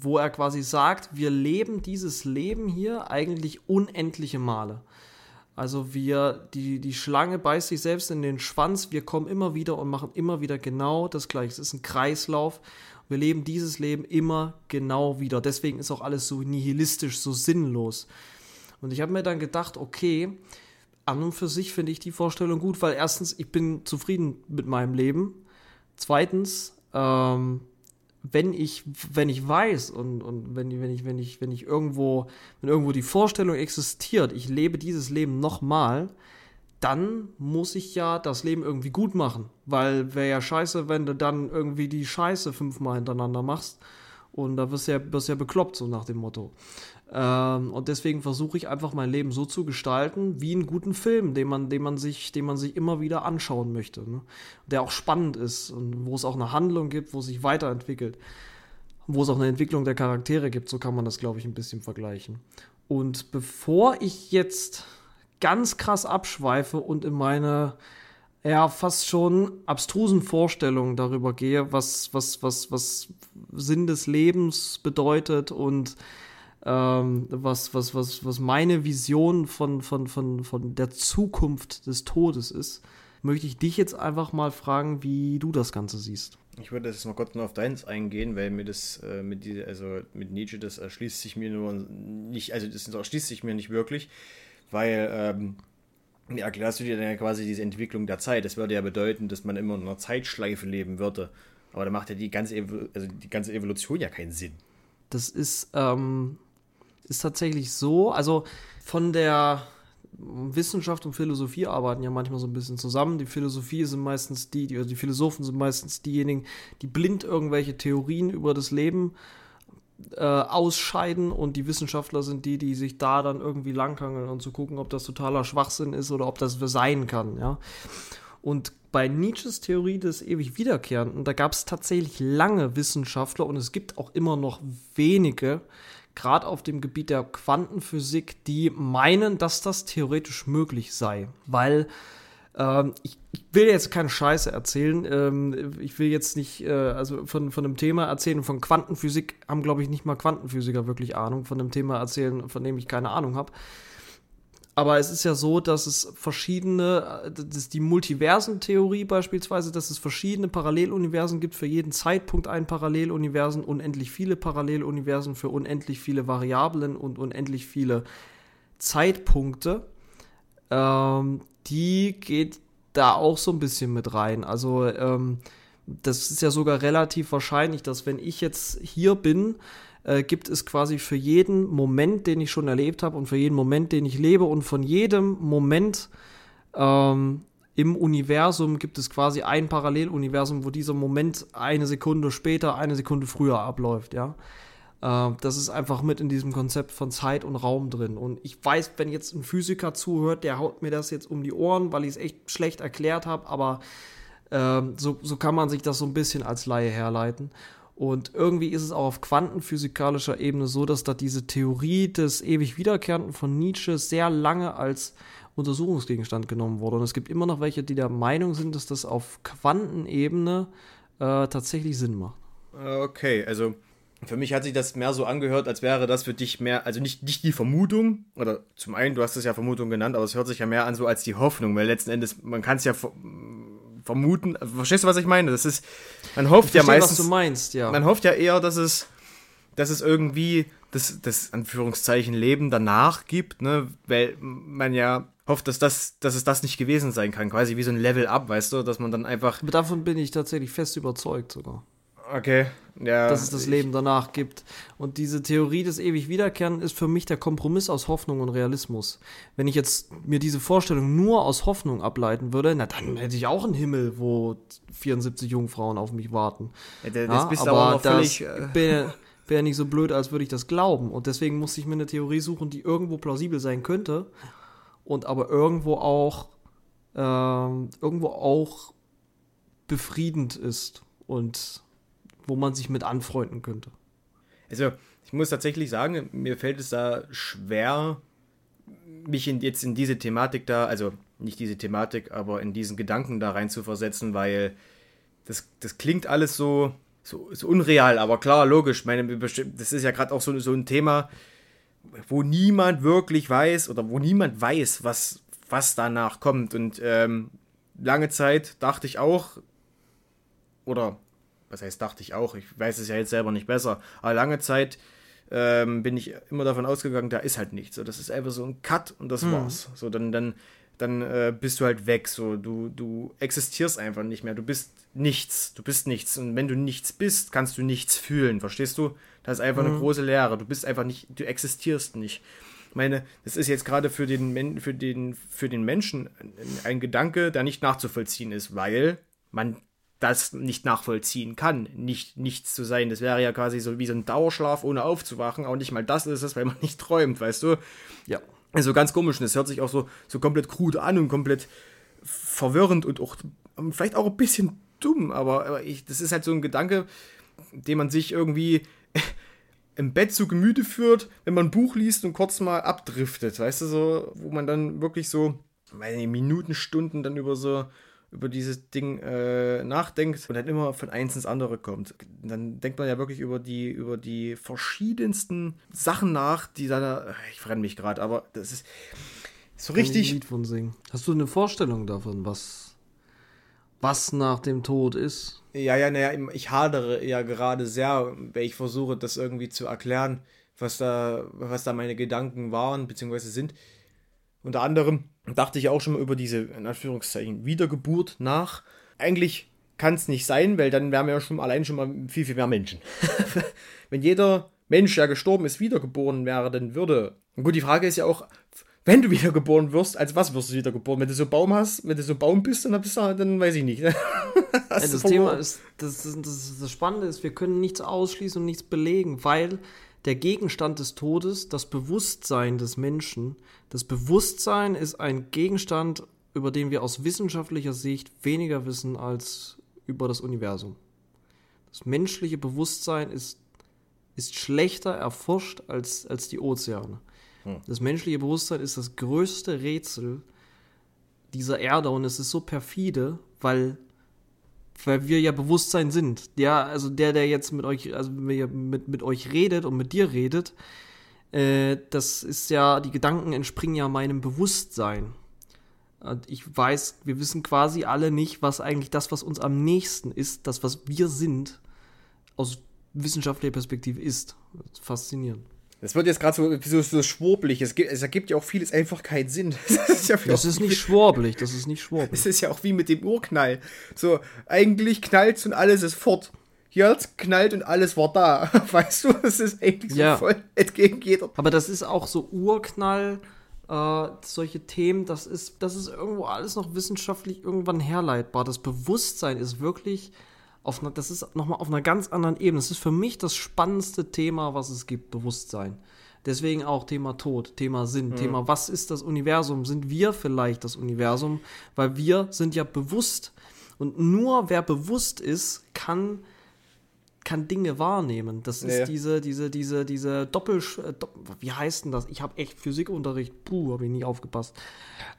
wo er quasi sagt, wir leben dieses Leben hier eigentlich unendliche Male. Also wir, die, die Schlange beißt sich selbst in den Schwanz, wir kommen immer wieder und machen immer wieder genau das Gleiche. Es ist ein Kreislauf. Wir leben dieses Leben immer genau wieder. Deswegen ist auch alles so nihilistisch, so sinnlos. Und ich habe mir dann gedacht, okay, an und für sich finde ich die Vorstellung gut, weil erstens, ich bin zufrieden mit meinem Leben. Zweitens, ähm, wenn ich, wenn ich weiß und, und wenn, wenn ich, wenn ich, wenn ich irgendwo, wenn irgendwo die Vorstellung existiert, ich lebe dieses Leben nochmal, dann muss ich ja das Leben irgendwie gut machen. Weil wäre ja scheiße, wenn du dann irgendwie die Scheiße fünfmal hintereinander machst. Und da wirst du ja, wirst ja bekloppt, so nach dem Motto. Ähm, und deswegen versuche ich einfach mein Leben so zu gestalten, wie einen guten Film, den man, den man, sich, den man sich immer wieder anschauen möchte. Ne? Der auch spannend ist und wo es auch eine Handlung gibt, wo es sich weiterentwickelt. Wo es auch eine Entwicklung der Charaktere gibt, so kann man das, glaube ich, ein bisschen vergleichen. Und bevor ich jetzt ganz krass abschweife und in meine ja, fast schon abstrusen Vorstellungen darüber gehe, was, was, was, was Sinn des Lebens bedeutet und ähm, was, was, was, was meine Vision von, von, von, von der Zukunft des Todes ist, möchte ich dich jetzt einfach mal fragen, wie du das Ganze siehst. Ich würde jetzt mal kurz nur auf deins eingehen, weil mir das äh, mit die, also mit Nietzsche, das erschließt sich mir nur nicht, also das erschließt sich mir nicht wirklich, weil ähm, ja, erklärst du dir dann ja quasi diese Entwicklung der Zeit. Das würde ja bedeuten, dass man immer in einer Zeitschleife leben würde. Aber da macht ja die ganze, also die ganze Evolution ja keinen Sinn. Das ist, ähm, ist tatsächlich so. Also von der Wissenschaft und Philosophie arbeiten ja manchmal so ein bisschen zusammen. Die Philosophie sind meistens die, die, also die Philosophen sind meistens diejenigen, die blind irgendwelche Theorien über das Leben äh, ausscheiden und die Wissenschaftler sind die, die sich da dann irgendwie langhangeln und zu gucken, ob das totaler Schwachsinn ist oder ob das sein kann, ja. Und bei Nietzsches Theorie des ewig Wiederkehrenden, da gab es tatsächlich lange Wissenschaftler und es gibt auch immer noch wenige, gerade auf dem Gebiet der Quantenphysik, die meinen, dass das theoretisch möglich sei. Weil ähm, ich, will jetzt keine Scheiße erzählen. Ähm, ich will jetzt nicht äh, also von, von einem Thema erzählen. Von Quantenphysik haben, glaube ich, nicht mal Quantenphysiker wirklich Ahnung. Von einem Thema erzählen, von dem ich keine Ahnung habe. Aber es ist ja so, dass es verschiedene, das ist die Multiversentheorie beispielsweise, dass es verschiedene Paralleluniversen gibt, für jeden Zeitpunkt ein Paralleluniversen, unendlich viele Paralleluniversen für unendlich viele Variablen und unendlich viele Zeitpunkte. Ähm, die geht da auch so ein bisschen mit rein. Also ähm, das ist ja sogar relativ wahrscheinlich, dass wenn ich jetzt hier bin, äh, gibt es quasi für jeden Moment, den ich schon erlebt habe und für jeden Moment, den ich lebe und von jedem Moment ähm, im Universum gibt es quasi ein Paralleluniversum, wo dieser Moment eine Sekunde später, eine Sekunde früher abläuft, ja. Äh, das ist einfach mit in diesem Konzept von Zeit und Raum drin. Und ich weiß, wenn jetzt ein Physiker zuhört, der haut mir das jetzt um die Ohren, weil ich es echt schlecht erklärt habe, aber äh, so, so kann man sich das so ein bisschen als Laie herleiten. Und irgendwie ist es auch auf quantenphysikalischer Ebene so, dass da diese Theorie des ewig Wiederkehrenden von Nietzsche sehr lange als Untersuchungsgegenstand genommen wurde. Und es gibt immer noch welche, die der Meinung sind, dass das auf Quantenebene äh, tatsächlich Sinn macht. Okay, also für mich hat sich das mehr so angehört, als wäre das für dich mehr, also nicht, nicht die Vermutung, oder zum einen, du hast es ja Vermutung genannt, aber es hört sich ja mehr an so als die Hoffnung, weil letzten Endes, man kann es ja vermuten. Verstehst du, was ich meine? Das ist, man hofft ja meistens. was du meinst, ja. Man hofft ja eher, dass es, dass es irgendwie das, das Anführungszeichen Leben danach gibt, ne? Weil man ja hofft, dass das, dass es das nicht gewesen sein kann. Quasi wie so ein Level up, weißt du, dass man dann einfach. Davon bin ich tatsächlich fest überzeugt sogar. Okay, ja. Dass es das Leben danach gibt. Und diese Theorie des ewig Wiederkehren ist für mich der Kompromiss aus Hoffnung und Realismus. Wenn ich jetzt mir diese Vorstellung nur aus Hoffnung ableiten würde, na dann hätte ich auch einen Himmel, wo 74 Jungfrauen auf mich warten. Ja, das ja, bist aber, aber noch völlig. Wäre [LAUGHS] wär nicht so blöd, als würde ich das glauben. Und deswegen muss ich mir eine Theorie suchen, die irgendwo plausibel sein könnte und aber irgendwo auch ähm, irgendwo auch befriedend ist und wo man sich mit anfreunden könnte. Also, ich muss tatsächlich sagen, mir fällt es da schwer, mich in, jetzt in diese Thematik da, also nicht diese Thematik, aber in diesen Gedanken da rein zu versetzen, weil das, das klingt alles so, so, so unreal, aber klar, logisch. Meine, das ist ja gerade auch so, so ein Thema, wo niemand wirklich weiß oder wo niemand weiß, was, was danach kommt. Und ähm, lange Zeit dachte ich auch, oder was heißt, dachte ich auch, ich weiß es ja jetzt selber nicht besser, aber lange Zeit ähm, bin ich immer davon ausgegangen, da ist halt nichts. So, das ist einfach so ein Cut und das mhm. war's. So, dann, dann, dann äh, bist du halt weg. So, du, du existierst einfach nicht mehr. Du bist nichts. Du bist nichts. Und wenn du nichts bist, kannst du nichts fühlen. Verstehst du? Das ist einfach mhm. eine große Lehre. Du bist einfach nicht, du existierst nicht. Ich meine, das ist jetzt gerade für den, für, den, für den Menschen ein Gedanke, der nicht nachzuvollziehen ist, weil man das nicht nachvollziehen kann, nicht nichts zu sein. Das wäre ja quasi so wie so ein Dauerschlaf, ohne aufzuwachen. Auch nicht mal das ist es, weil man [LAUGHS] nicht träumt, weißt du? Ja. Also ganz komisch. Und das hört sich auch so, so komplett krude an und komplett verwirrend und auch vielleicht auch ein bisschen dumm, aber, aber ich, das ist halt so ein Gedanke, den man sich irgendwie [LAUGHS] im Bett zu Gemüte führt, wenn man ein Buch liest und kurz mal abdriftet, weißt du, so, wo man dann wirklich so meine Minuten, Stunden dann über so über dieses Ding äh, nachdenkt und dann immer von eins ins andere kommt. Dann denkt man ja wirklich über die, über die verschiedensten Sachen nach, die da. Ich verrenne mich gerade, aber das ist so richtig. Lied von singen. Hast du eine Vorstellung davon, was, was nach dem Tod ist? Ja, ja, naja, ich hadere ja gerade sehr, wenn ich versuche, das irgendwie zu erklären, was da, was da meine Gedanken waren, beziehungsweise sind. Unter anderem dachte ich auch schon mal über diese, in Anführungszeichen, Wiedergeburt nach. Eigentlich kann es nicht sein, weil dann wären wir ja schon allein schon mal viel, viel mehr Menschen. [LAUGHS] Wenn jeder Mensch, der gestorben ist, wiedergeboren werden würde. Und gut, die Frage ist ja auch, wenn du wiedergeboren wirst, als was wirst du wiedergeboren? Wenn du so Baum hast, wenn du so Baum bist, dann, bist du, dann weiß ich nicht. [LAUGHS] ja, das Thema ist, das, das, das, das Spannende ist, wir können nichts ausschließen und nichts belegen, weil der Gegenstand des Todes, das Bewusstsein des Menschen, das Bewusstsein ist ein Gegenstand, über den wir aus wissenschaftlicher Sicht weniger wissen als über das Universum. Das menschliche Bewusstsein ist, ist schlechter erforscht als, als die Ozeane. Hm. Das menschliche Bewusstsein ist das größte Rätsel dieser Erde und es ist so perfide, weil weil wir ja Bewusstsein sind. Ja, also der, der jetzt mit euch, also mit, mit euch redet und mit dir redet, äh, das ist ja, die Gedanken entspringen ja meinem Bewusstsein. Und ich weiß, wir wissen quasi alle nicht, was eigentlich das, was uns am nächsten ist, das, was wir sind, aus wissenschaftlicher Perspektive ist. ist faszinierend. Das wird jetzt gerade so, so, so schwurbelig. Es, gibt, es ergibt ja auch vieles einfach keinen Sinn. [LAUGHS] Das ist, ja das ist nicht schwurbelig, das ist nicht schwurbelig. Es ist ja auch wie mit dem Urknall. So, eigentlich knallt und alles ist fort. Hier hat's knallt und alles war da. [LAUGHS] Weißt du, das ist eigentlich so ja. voll entgegen jeder. Aber das ist auch so Urknall, äh, solche Themen, das ist, das ist irgendwo alles noch wissenschaftlich irgendwann herleitbar. Das Bewusstsein ist wirklich auf einer, das ist nochmal auf einer ganz anderen Ebene. Das ist für mich das spannendste Thema, was es gibt, Bewusstsein. Deswegen auch Thema Tod, Thema Sinn, mhm. Thema was ist das Universum? Sind wir vielleicht das Universum? Weil wir sind ja bewusst. Und nur wer bewusst ist, kann, kann Dinge wahrnehmen. Das ist ja. diese, diese, diese, diese Doppel, äh, wie heißt denn das? Ich habe echt Physikunterricht, puh, habe ich nie aufgepasst.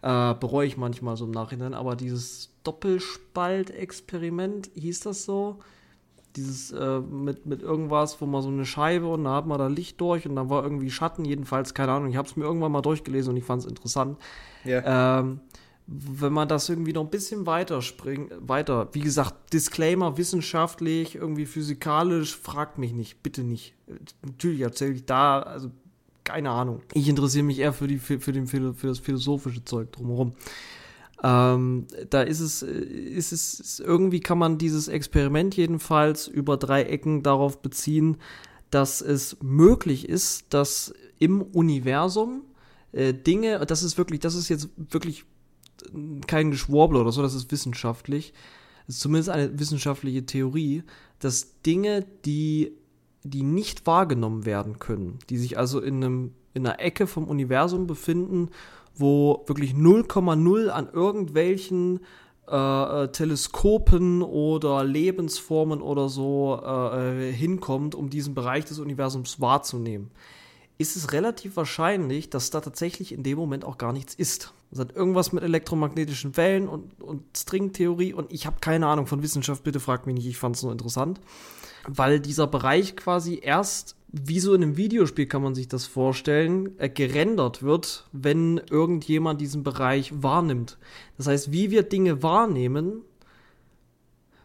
Äh, bereue ich manchmal so im Nachhinein, aber dieses Doppelspaltexperiment, hieß das so? Dieses äh, mit, mit irgendwas, wo man so eine Scheibe und da hat man da Licht durch und dann war irgendwie Schatten, jedenfalls, keine Ahnung. Ich habe es mir irgendwann mal durchgelesen und ich fand es interessant. Ja. Ähm, wenn man das irgendwie noch ein bisschen weiter springt, weiter, wie gesagt, Disclaimer, wissenschaftlich, irgendwie physikalisch, fragt mich nicht, bitte nicht. Natürlich erzähle ich da, also keine Ahnung. Ich interessiere mich eher für, die, für, für, den, für das philosophische Zeug drumherum. Ähm, da ist es, ist es, irgendwie kann man dieses Experiment jedenfalls über drei Ecken darauf beziehen, dass es möglich ist, dass im Universum äh, Dinge, das ist wirklich, das ist jetzt wirklich kein Geschwurbel oder so, das ist wissenschaftlich, das ist zumindest eine wissenschaftliche Theorie, dass Dinge, die, die nicht wahrgenommen werden können, die sich also in einem in einer Ecke vom Universum befinden, wo wirklich 0,0 an irgendwelchen äh, äh, Teleskopen oder Lebensformen oder so äh, äh, hinkommt, um diesen Bereich des Universums wahrzunehmen, ist es relativ wahrscheinlich, dass da tatsächlich in dem Moment auch gar nichts ist. Das hat irgendwas mit elektromagnetischen Wellen und, und Stringtheorie und ich habe keine Ahnung von Wissenschaft, bitte fragt mich nicht, ich fand es nur interessant. Weil dieser Bereich quasi erst wie so in einem Videospiel kann man sich das vorstellen, äh, gerendert wird, wenn irgendjemand diesen Bereich wahrnimmt. Das heißt, wie wir Dinge wahrnehmen,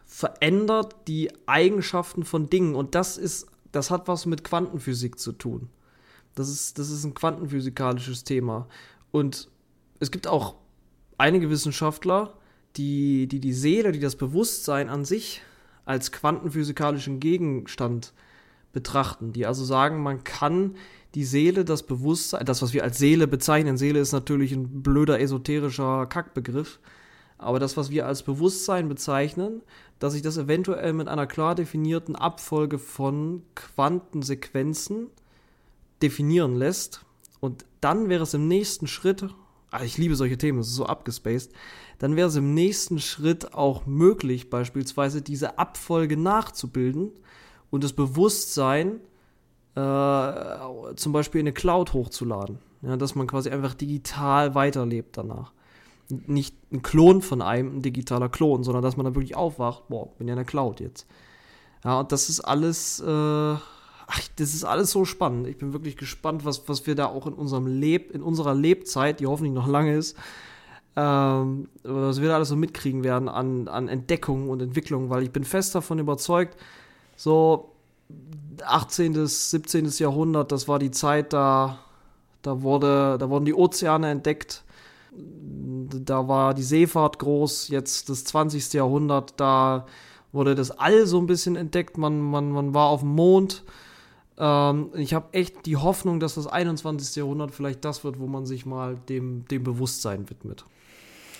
verändert die Eigenschaften von Dingen. Und das ist, das hat was mit Quantenphysik zu tun. Das ist, das ist ein quantenphysikalisches Thema. Und es gibt auch einige Wissenschaftler, die, die die Seele, die das Bewusstsein an sich als quantenphysikalischen Gegenstand betrachten, die also sagen, man kann die Seele, das Bewusstsein, das, was wir als Seele bezeichnen, Seele ist natürlich ein blöder esoterischer Kackbegriff, aber das, was wir als Bewusstsein bezeichnen, dass sich das eventuell mit einer klar definierten Abfolge von Quantensequenzen definieren lässt. Und dann wäre es im nächsten Schritt, ah, ich liebe solche Themen, das ist so abgespaced, dann wäre es im nächsten Schritt auch möglich, beispielsweise diese Abfolge nachzubilden und das Bewusstsein äh, zum Beispiel in eine Cloud hochzuladen. Ja, dass man quasi einfach digital weiterlebt danach. Nicht ein Klon von einem, ein digitaler Klon, sondern dass man dann wirklich aufwacht, boah, bin ja in der Cloud jetzt. Ja, und das ist alles, äh, ach, das ist alles so spannend. Ich bin wirklich gespannt, was, was wir da auch in unserem Leb, in unserer Lebzeit, die hoffentlich noch lange ist, ähm, was wir da alles so mitkriegen werden an, an Entdeckungen und Entwicklungen, weil ich bin fest davon überzeugt, so 18., 17. Jahrhundert, das war die Zeit, da, da, wurde, da wurden die Ozeane entdeckt. da war die Seefahrt groß, jetzt das 20. Jahrhundert, da wurde das All so ein bisschen entdeckt, man, man, man war auf dem Mond. Ähm, ich habe echt die Hoffnung, dass das 21. Jahrhundert vielleicht das wird, wo man sich mal dem, dem Bewusstsein widmet.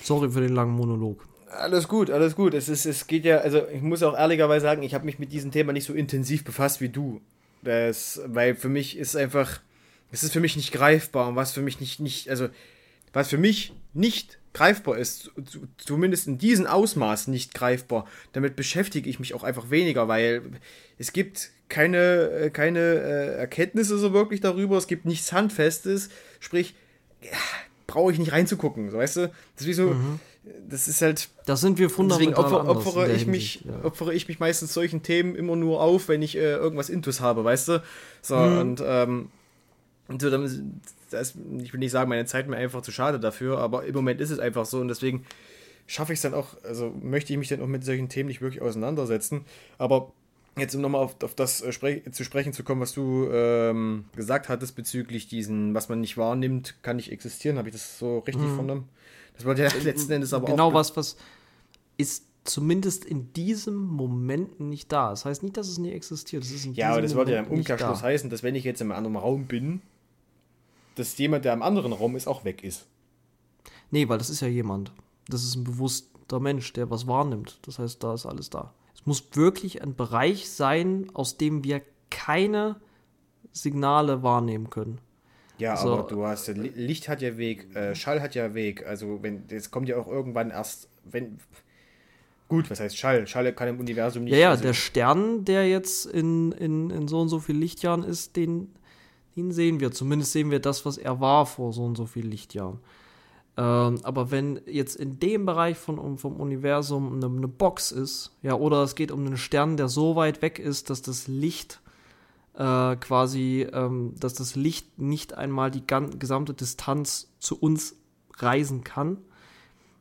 Sorry für den langen Monolog. Alles gut, alles gut. Es, ist, es geht ja, also ich muss auch ehrlicherweise sagen, ich habe mich mit diesem Thema nicht so intensiv befasst wie du. Das, weil für mich ist einfach, es ist für mich nicht greifbar und was für mich nicht, nicht, also was für mich nicht greifbar ist, zumindest in diesem Ausmaß nicht greifbar, damit beschäftige ich mich auch einfach weniger, weil es gibt keine, äh, keine äh, Erkenntnisse so wirklich darüber, es gibt nichts Handfestes, sprich, ja, brauche ich nicht reinzugucken, so, weißt du? Das ist wie so, mhm. das ist halt. Das sind wir fundamental Deswegen opfer, opfere, ich mich, ja. opfere ich mich meistens solchen Themen immer nur auf, wenn ich äh, irgendwas Intus habe, weißt du? So, mhm. und, ähm, und so, dann, das, ich will nicht sagen, meine Zeit mir einfach zu schade dafür, aber im Moment ist es einfach so und deswegen schaffe ich es dann auch, also möchte ich mich dann auch mit solchen Themen nicht wirklich auseinandersetzen. Aber jetzt um nochmal auf, auf das äh, spre zu sprechen zu kommen, was du ähm, gesagt hattest bezüglich diesen, was man nicht wahrnimmt, kann nicht existieren. Habe ich das so richtig mhm. vernommen? Das wollte ja letzten Endes aber genau auch. Genau was, was ist zumindest in diesem Moment nicht da. Das heißt nicht, dass es nie existiert. Das ja, aber das würde ja im Umkehrschluss heißen, dass wenn ich jetzt in einem anderen Raum bin, dass jemand, der im anderen Raum ist, auch weg ist. Nee, weil das ist ja jemand. Das ist ein bewusster Mensch, der was wahrnimmt. Das heißt, da ist alles da muss wirklich ein Bereich sein, aus dem wir keine Signale wahrnehmen können. Ja, also, aber du hast Licht hat ja Weg, äh, Schall hat ja Weg. Also wenn jetzt kommt ja auch irgendwann erst, wenn gut, was heißt Schall? Schall kann im Universum nicht. Ja, ja, also, der Stern, der jetzt in, in, in so und so viel Lichtjahren ist, den, den sehen wir. Zumindest sehen wir das, was er war vor so und so viel Lichtjahren. Ähm, aber wenn jetzt in dem Bereich von, vom Universum eine, eine, Box ist, ja, oder es geht um einen Stern, der so weit weg ist, dass das Licht äh, quasi, ähm, dass das Licht nicht einmal die gesamte Distanz zu uns reisen kann.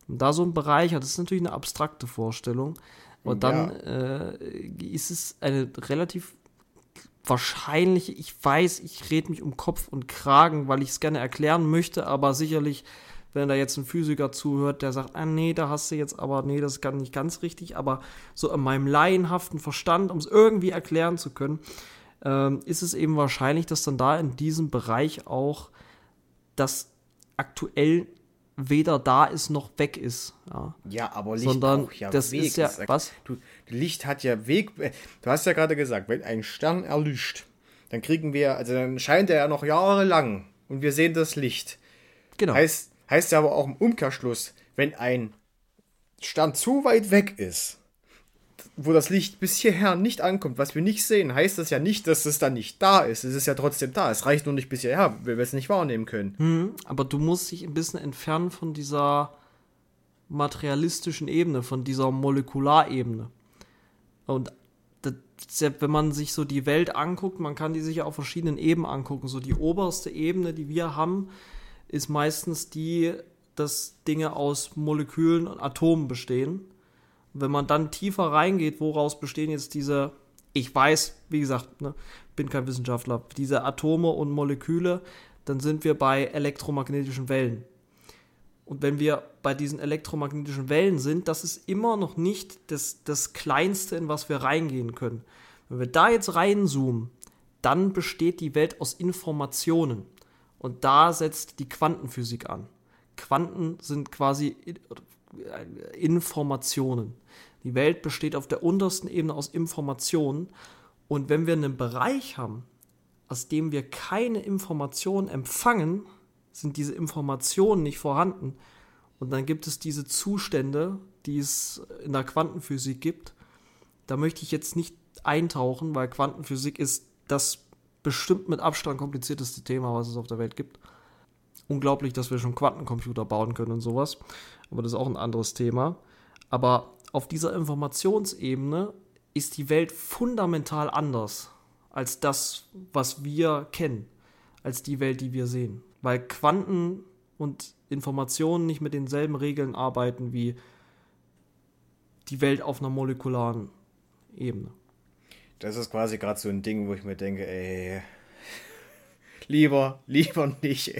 Und da so ein Bereich hat, das ist natürlich eine abstrakte Vorstellung. Und dann ja. äh, ist es eine relativ wahrscheinliche, ich weiß, ich rede mich um Kopf und Kragen, weil ich es gerne erklären möchte, aber sicherlich wenn da jetzt ein Physiker zuhört, der sagt, ah nee, da hast du jetzt aber, nee, das ist nicht ganz richtig, aber so in meinem laienhaften Verstand, um es irgendwie erklären zu können, ähm, ist es eben wahrscheinlich, dass dann da in diesem Bereich auch das aktuell weder da ist noch weg ist. Ja, ja aber Licht Sondern ja das Weg. Ist ja, was? Du, Licht hat ja Weg. Du hast ja gerade gesagt, wenn ein Stern erlischt, dann kriegen wir, also dann scheint er ja noch jahrelang und wir sehen das Licht. Genau. Heißt, Heißt ja aber auch im Umkehrschluss, wenn ein Stern zu weit weg ist, wo das Licht bis hierher nicht ankommt, was wir nicht sehen, heißt das ja nicht, dass es dann nicht da ist. Es ist ja trotzdem da. Es reicht nur nicht bis hierher, weil wir es nicht wahrnehmen können. Hm, aber du musst dich ein bisschen entfernen von dieser materialistischen Ebene, von dieser Molekularebene. Und ja, wenn man sich so die Welt anguckt, man kann die sich ja auf verschiedenen Ebenen angucken. So die oberste Ebene, die wir haben, ist meistens die, dass Dinge aus Molekülen und Atomen bestehen. Wenn man dann tiefer reingeht, woraus bestehen jetzt diese, ich weiß, wie gesagt, ne, bin kein Wissenschaftler, diese Atome und Moleküle, dann sind wir bei elektromagnetischen Wellen. Und wenn wir bei diesen elektromagnetischen Wellen sind, das ist immer noch nicht das, das Kleinste, in was wir reingehen können. Wenn wir da jetzt reinzoomen, dann besteht die Welt aus Informationen. Und da setzt die Quantenphysik an. Quanten sind quasi Informationen. Die Welt besteht auf der untersten Ebene aus Informationen. Und wenn wir einen Bereich haben, aus dem wir keine Informationen empfangen, sind diese Informationen nicht vorhanden. Und dann gibt es diese Zustände, die es in der Quantenphysik gibt. Da möchte ich jetzt nicht eintauchen, weil Quantenphysik ist das bestimmt mit Abstand komplizierteste Thema, was es auf der Welt gibt. Unglaublich, dass wir schon Quantencomputer bauen können und sowas. Aber das ist auch ein anderes Thema. Aber auf dieser Informationsebene ist die Welt fundamental anders als das, was wir kennen, als die Welt, die wir sehen. Weil Quanten und Informationen nicht mit denselben Regeln arbeiten wie die Welt auf einer molekularen Ebene. Das ist quasi gerade so ein Ding, wo ich mir denke, ey, [LAUGHS] lieber, lieber nicht.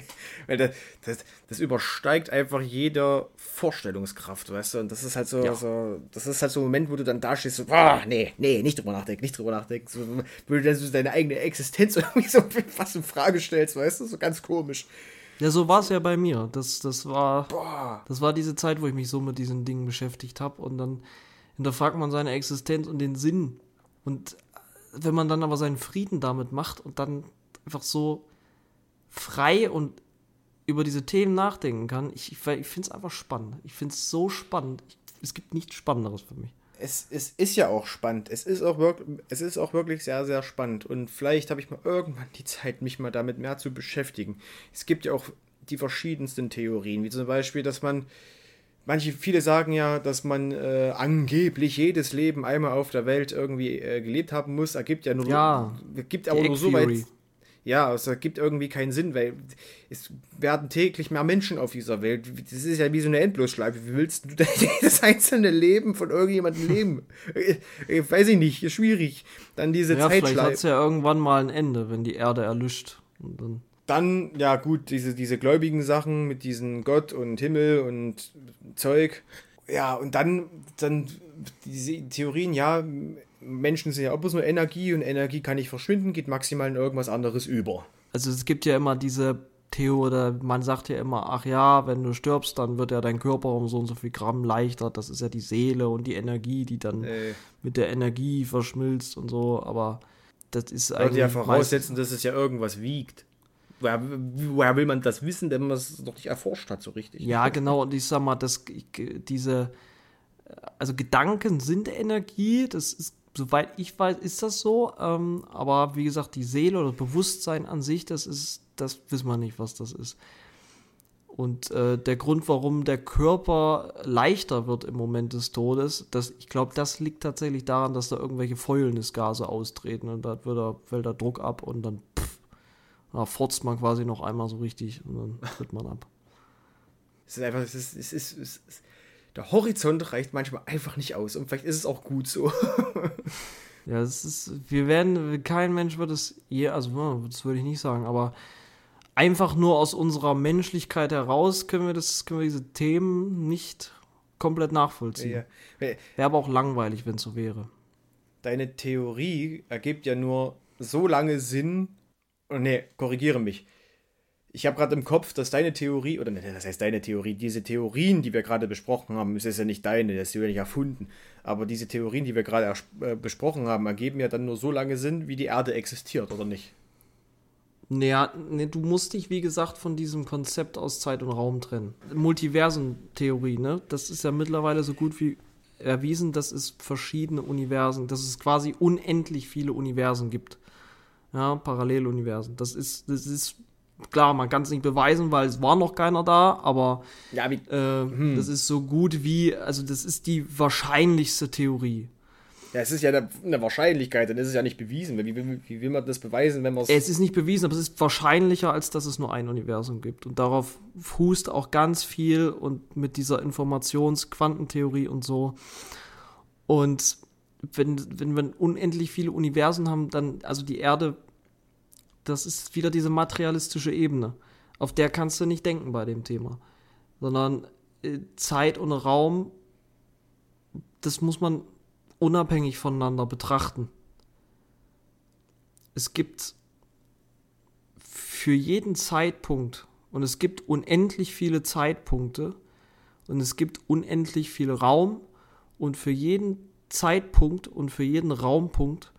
Weil das, das, das, übersteigt einfach jeder Vorstellungskraft, weißt du? Und das ist halt so, ja. so, das ist halt so ein Moment, wo du dann da stehst, so, boah, nee, nee, nicht drüber nachdenken, nicht drüber nachdenken. So, wo du deine eigene Existenz [LAUGHS] irgendwie so fast in Frage stellst, weißt du? So ganz komisch. Ja, so war es ja bei mir. Das, das war, boah. das war diese Zeit, wo ich mich so mit diesen Dingen beschäftigt habe und dann hinterfragt man seine Existenz und den Sinn. Und wenn man dann aber seinen Frieden damit macht und dann einfach so frei und über diese Themen nachdenken kann, ich, ich, finde es einfach spannend. Ich finde es so spannend. Ich, es gibt nichts Spannenderes für mich. Es, es ist ja auch spannend. Es ist auch, es ist auch wirklich sehr, sehr spannend. Und vielleicht habe ich mal irgendwann die Zeit, mich mal damit mehr zu beschäftigen. Es gibt ja auch die verschiedensten Theorien, wie zum Beispiel, dass man manche, viele sagen ja, dass man äh, angeblich jedes Leben einmal auf der Welt irgendwie äh, gelebt haben muss. Ergibt ja nur, ja, gibt aber nur so weit. Ja, es ergibt irgendwie keinen Sinn, weil es werden täglich mehr Menschen auf dieser Welt. Das ist ja wie so eine Endlosschleife. Wie willst du das [LAUGHS] einzelne Leben von irgendjemandem leben? Ich, weiß ich nicht, ist schwierig. Dann diese ja, Zeitschleife. Vielleicht hat es ja irgendwann mal ein Ende, wenn die Erde erlischt. Und dann dann, ja gut, diese, diese gläubigen Sachen mit diesen Gott und Himmel und Zeug. Ja, und dann, dann diese Theorien, ja, Menschen sind ja auch bloß nur Energie und Energie kann nicht verschwinden, geht maximal in irgendwas anderes über. Also es gibt ja immer diese Theorie, oder man sagt ja immer, ach ja, wenn du stirbst, dann wird ja dein Körper um so und so viel Gramm leichter. Das ist ja die Seele und die Energie, die dann äh. mit der Energie verschmilzt und so, aber das ist eigentlich. Würde ja voraussetzen, dass es ja irgendwas wiegt woher, woher will man das wissen, wenn man es noch nicht erforscht hat so richtig? Ja, genau. Und ich sag mal, dass diese, also Gedanken sind Energie, das ist, soweit ich weiß, ist das so. Ähm, aber wie gesagt, die Seele oder Bewusstsein an sich, das ist, das wissen wir nicht, was das ist. Und äh, der Grund, warum der Körper leichter wird im Moment des Todes, das, ich glaube, das liegt tatsächlich daran, dass da irgendwelche Fäulnisgase austreten und da wird fällt der Druck ab und dann da furzt man quasi noch einmal so richtig und dann tritt man ab. Es ist einfach, es ist, es ist, es ist, der Horizont reicht manchmal einfach nicht aus und vielleicht ist es auch gut so. [LAUGHS] ja, es ist, wir werden, kein Mensch wird es je, also das würde ich nicht sagen, aber einfach nur aus unserer Menschlichkeit heraus können wir das, können wir diese Themen nicht komplett nachvollziehen. Ja. Wäre aber auch langweilig, wenn es so wäre. Deine Theorie ergibt ja nur so lange Sinn, Oh, nee, korrigiere mich. Ich habe gerade im Kopf, dass deine Theorie, oder nee, das heißt deine Theorie, diese Theorien, die wir gerade besprochen haben, das ist ja nicht deine, das ist ja nicht erfunden, aber diese Theorien, die wir gerade äh, besprochen haben, ergeben ja dann nur so lange Sinn, wie die Erde existiert, oder nicht? Naja, nee, du musst dich, wie gesagt, von diesem Konzept aus Zeit und Raum trennen. Multiversentheorie, ne? Das ist ja mittlerweile so gut wie erwiesen, dass es verschiedene Universen, dass es quasi unendlich viele Universen gibt. Ja, Paralleluniversen. Das ist, das ist klar, man kann es nicht beweisen, weil es war noch keiner da, aber ja, wie, äh, hm. das ist so gut wie, also das ist die wahrscheinlichste Theorie. Ja, es ist ja eine, eine Wahrscheinlichkeit, dann ist es ja nicht bewiesen. Wie, wie, wie will man das beweisen, wenn man es. Es ist nicht bewiesen, aber es ist wahrscheinlicher, als dass es nur ein Universum gibt. Und darauf fußt auch ganz viel und mit dieser Informationsquantentheorie und so. Und wenn, wenn wir unendlich viele Universen haben, dann, also die Erde, das ist wieder diese materialistische Ebene. Auf der kannst du nicht denken bei dem Thema. Sondern äh, Zeit und Raum, das muss man unabhängig voneinander betrachten. Es gibt für jeden Zeitpunkt und es gibt unendlich viele Zeitpunkte und es gibt unendlich viel Raum und für jeden Zeitpunkt und für jeden Raumpunkt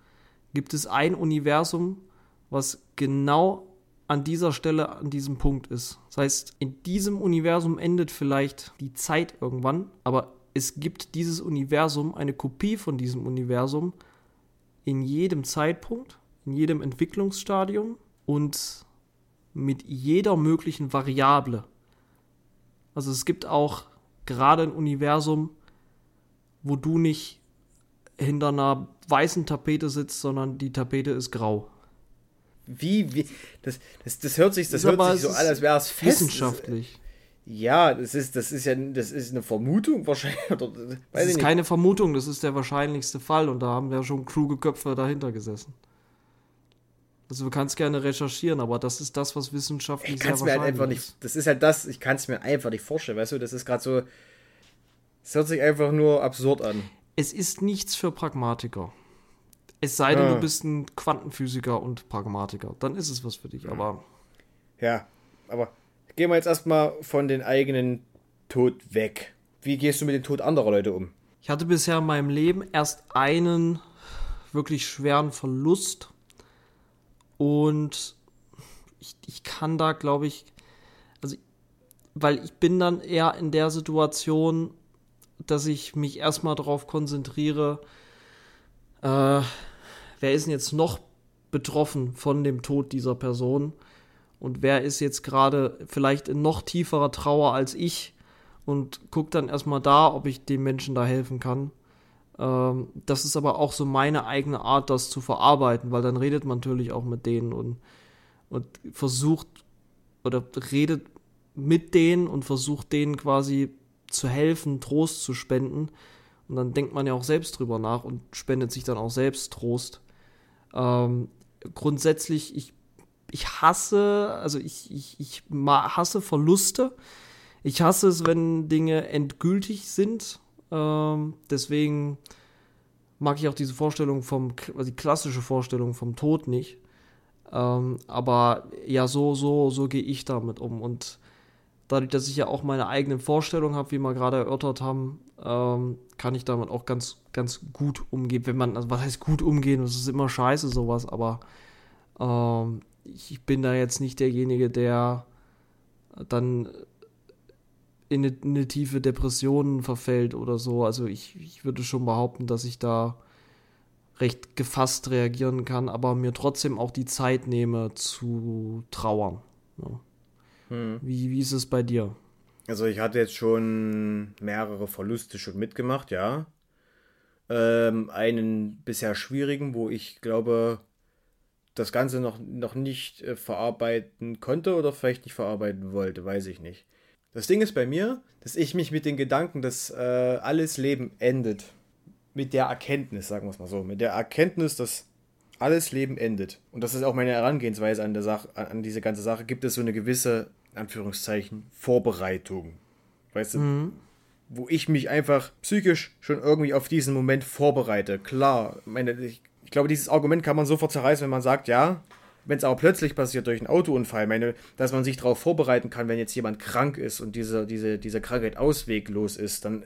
gibt es ein Universum, was genau an dieser Stelle, an diesem Punkt ist. Das heißt, in diesem Universum endet vielleicht die Zeit irgendwann, aber es gibt dieses Universum, eine Kopie von diesem Universum in jedem Zeitpunkt, in jedem Entwicklungsstadium und mit jeder möglichen Variable. Also es gibt auch gerade ein Universum, wo du nicht hinter einer weißen Tapete sitzt, sondern die Tapete ist grau. Wie, wie, das, das, das hört sich, das hört sich so an, als wäre es fest. Wissenschaftlich. Ja, das ist, das ist ja, das ist eine Vermutung wahrscheinlich. [LAUGHS] Oder, das ist keine Vermutung, das ist der wahrscheinlichste Fall und da haben wir schon kluge Köpfe dahinter gesessen. Also du kannst gerne recherchieren, aber das ist das, was wissenschaftlich ich kann's mir halt einfach nicht. Das ist halt das, ich kann es mir einfach nicht vorstellen, weißt du, das ist gerade so. Es hört sich einfach nur absurd an. Es ist nichts für Pragmatiker. Es sei denn, ah. du bist ein Quantenphysiker und Pragmatiker. Dann ist es was für dich, aber. Ja, aber gehen wir jetzt erstmal von den eigenen Tod weg. Wie gehst du mit dem Tod anderer Leute um? Ich hatte bisher in meinem Leben erst einen wirklich schweren Verlust und ich, ich kann da, glaube ich, also, weil ich bin dann eher in der Situation, dass ich mich erstmal darauf konzentriere, äh, wer ist denn jetzt noch betroffen von dem Tod dieser Person und wer ist jetzt gerade vielleicht in noch tieferer Trauer als ich und guck dann erstmal da, ob ich dem Menschen da helfen kann. Ähm, das ist aber auch so meine eigene Art, das zu verarbeiten, weil dann redet man natürlich auch mit denen und, und versucht oder redet mit denen und versucht denen quasi zu helfen, Trost zu spenden. Und dann denkt man ja auch selbst drüber nach und spendet sich dann auch selbst Trost. Ähm, grundsätzlich, ich, ich hasse, also ich, ich, ich hasse Verluste. Ich hasse es, wenn Dinge endgültig sind. Ähm, deswegen mag ich auch diese Vorstellung vom, also die klassische Vorstellung vom Tod nicht. Ähm, aber ja, so, so, so gehe ich damit um. Und dadurch, dass ich ja auch meine eigenen Vorstellungen habe, wie wir gerade erörtert haben, ähm, kann ich damit auch ganz, ganz gut umgehen. Wenn man, also was heißt gut umgehen? Das ist immer scheiße, sowas, aber ähm, ich bin da jetzt nicht derjenige, der dann in eine, in eine, tiefe Depression verfällt oder so. Also ich, ich würde schon behaupten, dass ich da recht gefasst reagieren kann, aber mir trotzdem auch die Zeit nehme zu trauern. Ja. Hm. Wie, wie ist es bei dir? Also ich hatte jetzt schon mehrere Verluste schon mitgemacht, ja. Ähm, einen bisher schwierigen, wo ich glaube, das Ganze noch, noch nicht äh, verarbeiten konnte oder vielleicht nicht verarbeiten wollte, weiß ich nicht. Das Ding ist bei mir, dass ich mich mit den Gedanken, dass äh, alles Leben endet, mit der Erkenntnis, sagen wir es mal so, mit der Erkenntnis, dass alles Leben endet. Und das ist auch meine Herangehensweise an, der Sache, an diese ganze Sache. Gibt es so eine gewisse, in Anführungszeichen, Vorbereitung. Weißt du? Mhm. Wo ich mich einfach psychisch schon irgendwie auf diesen Moment vorbereite. Klar, meine, ich, ich glaube, dieses Argument kann man sofort zerreißen, wenn man sagt, ja, wenn es aber plötzlich passiert durch einen Autounfall, meine, dass man sich darauf vorbereiten kann, wenn jetzt jemand krank ist und diese, diese, diese Krankheit ausweglos ist, dann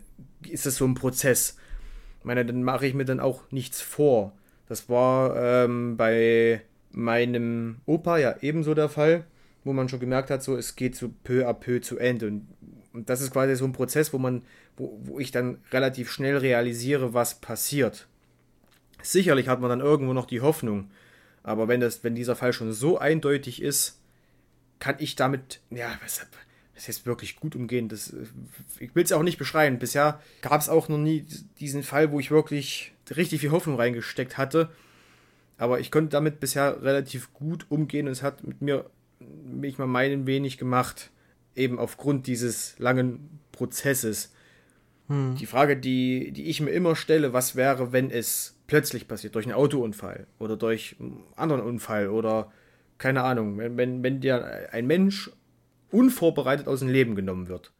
ist es so ein Prozess. Ich meine, dann mache ich mir dann auch nichts vor. Das war ähm, bei meinem Opa ja ebenso der Fall, wo man schon gemerkt hat, so es geht so peu à peu zu Ende. Und, und das ist quasi so ein Prozess, wo man, wo, wo ich dann relativ schnell realisiere, was passiert. Sicherlich hat man dann irgendwo noch die Hoffnung, aber wenn das, wenn dieser Fall schon so eindeutig ist, kann ich damit, ja, was, was jetzt wirklich gut umgehen. Das, ich will es auch nicht beschreiben. Bisher gab es auch noch nie diesen Fall, wo ich wirklich richtig viel Hoffnung reingesteckt hatte. Aber ich konnte damit bisher relativ gut umgehen und es hat mit mir mich mal meinen wenig gemacht, eben aufgrund dieses langen Prozesses. Hm. Die Frage, die, die ich mir immer stelle, was wäre, wenn es plötzlich passiert, durch einen Autounfall oder durch einen anderen Unfall oder keine Ahnung, wenn, wenn, wenn dir ein Mensch unvorbereitet aus dem Leben genommen wird.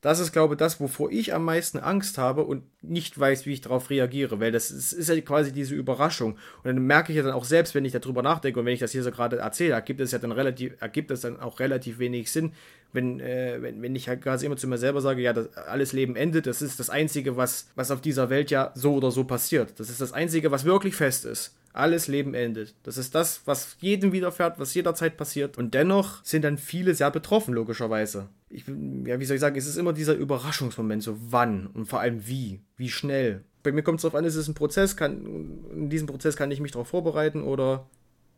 Das ist, glaube ich, das, wovor ich am meisten Angst habe und nicht weiß, wie ich darauf reagiere, weil das ist, ist ja quasi diese Überraschung. Und dann merke ich ja dann auch selbst, wenn ich darüber nachdenke und wenn ich das hier so gerade erzähle, ergibt es ja dann relativ, ergibt es dann auch relativ wenig Sinn, wenn, äh, wenn, wenn ich halt quasi immer zu mir selber sage, ja, das, alles Leben endet, das ist das Einzige, was, was auf dieser Welt ja so oder so passiert. Das ist das Einzige, was wirklich fest ist. Alles Leben endet. Das ist das, was jedem widerfährt, was jederzeit passiert. Und dennoch sind dann viele sehr betroffen, logischerweise. Ich, ja, wie soll ich sagen, es ist immer dieser Überraschungsmoment, so wann und vor allem wie, wie schnell. Bei mir kommt es darauf an, ist es ein Prozess, kann, in diesem Prozess kann ich mich darauf vorbereiten oder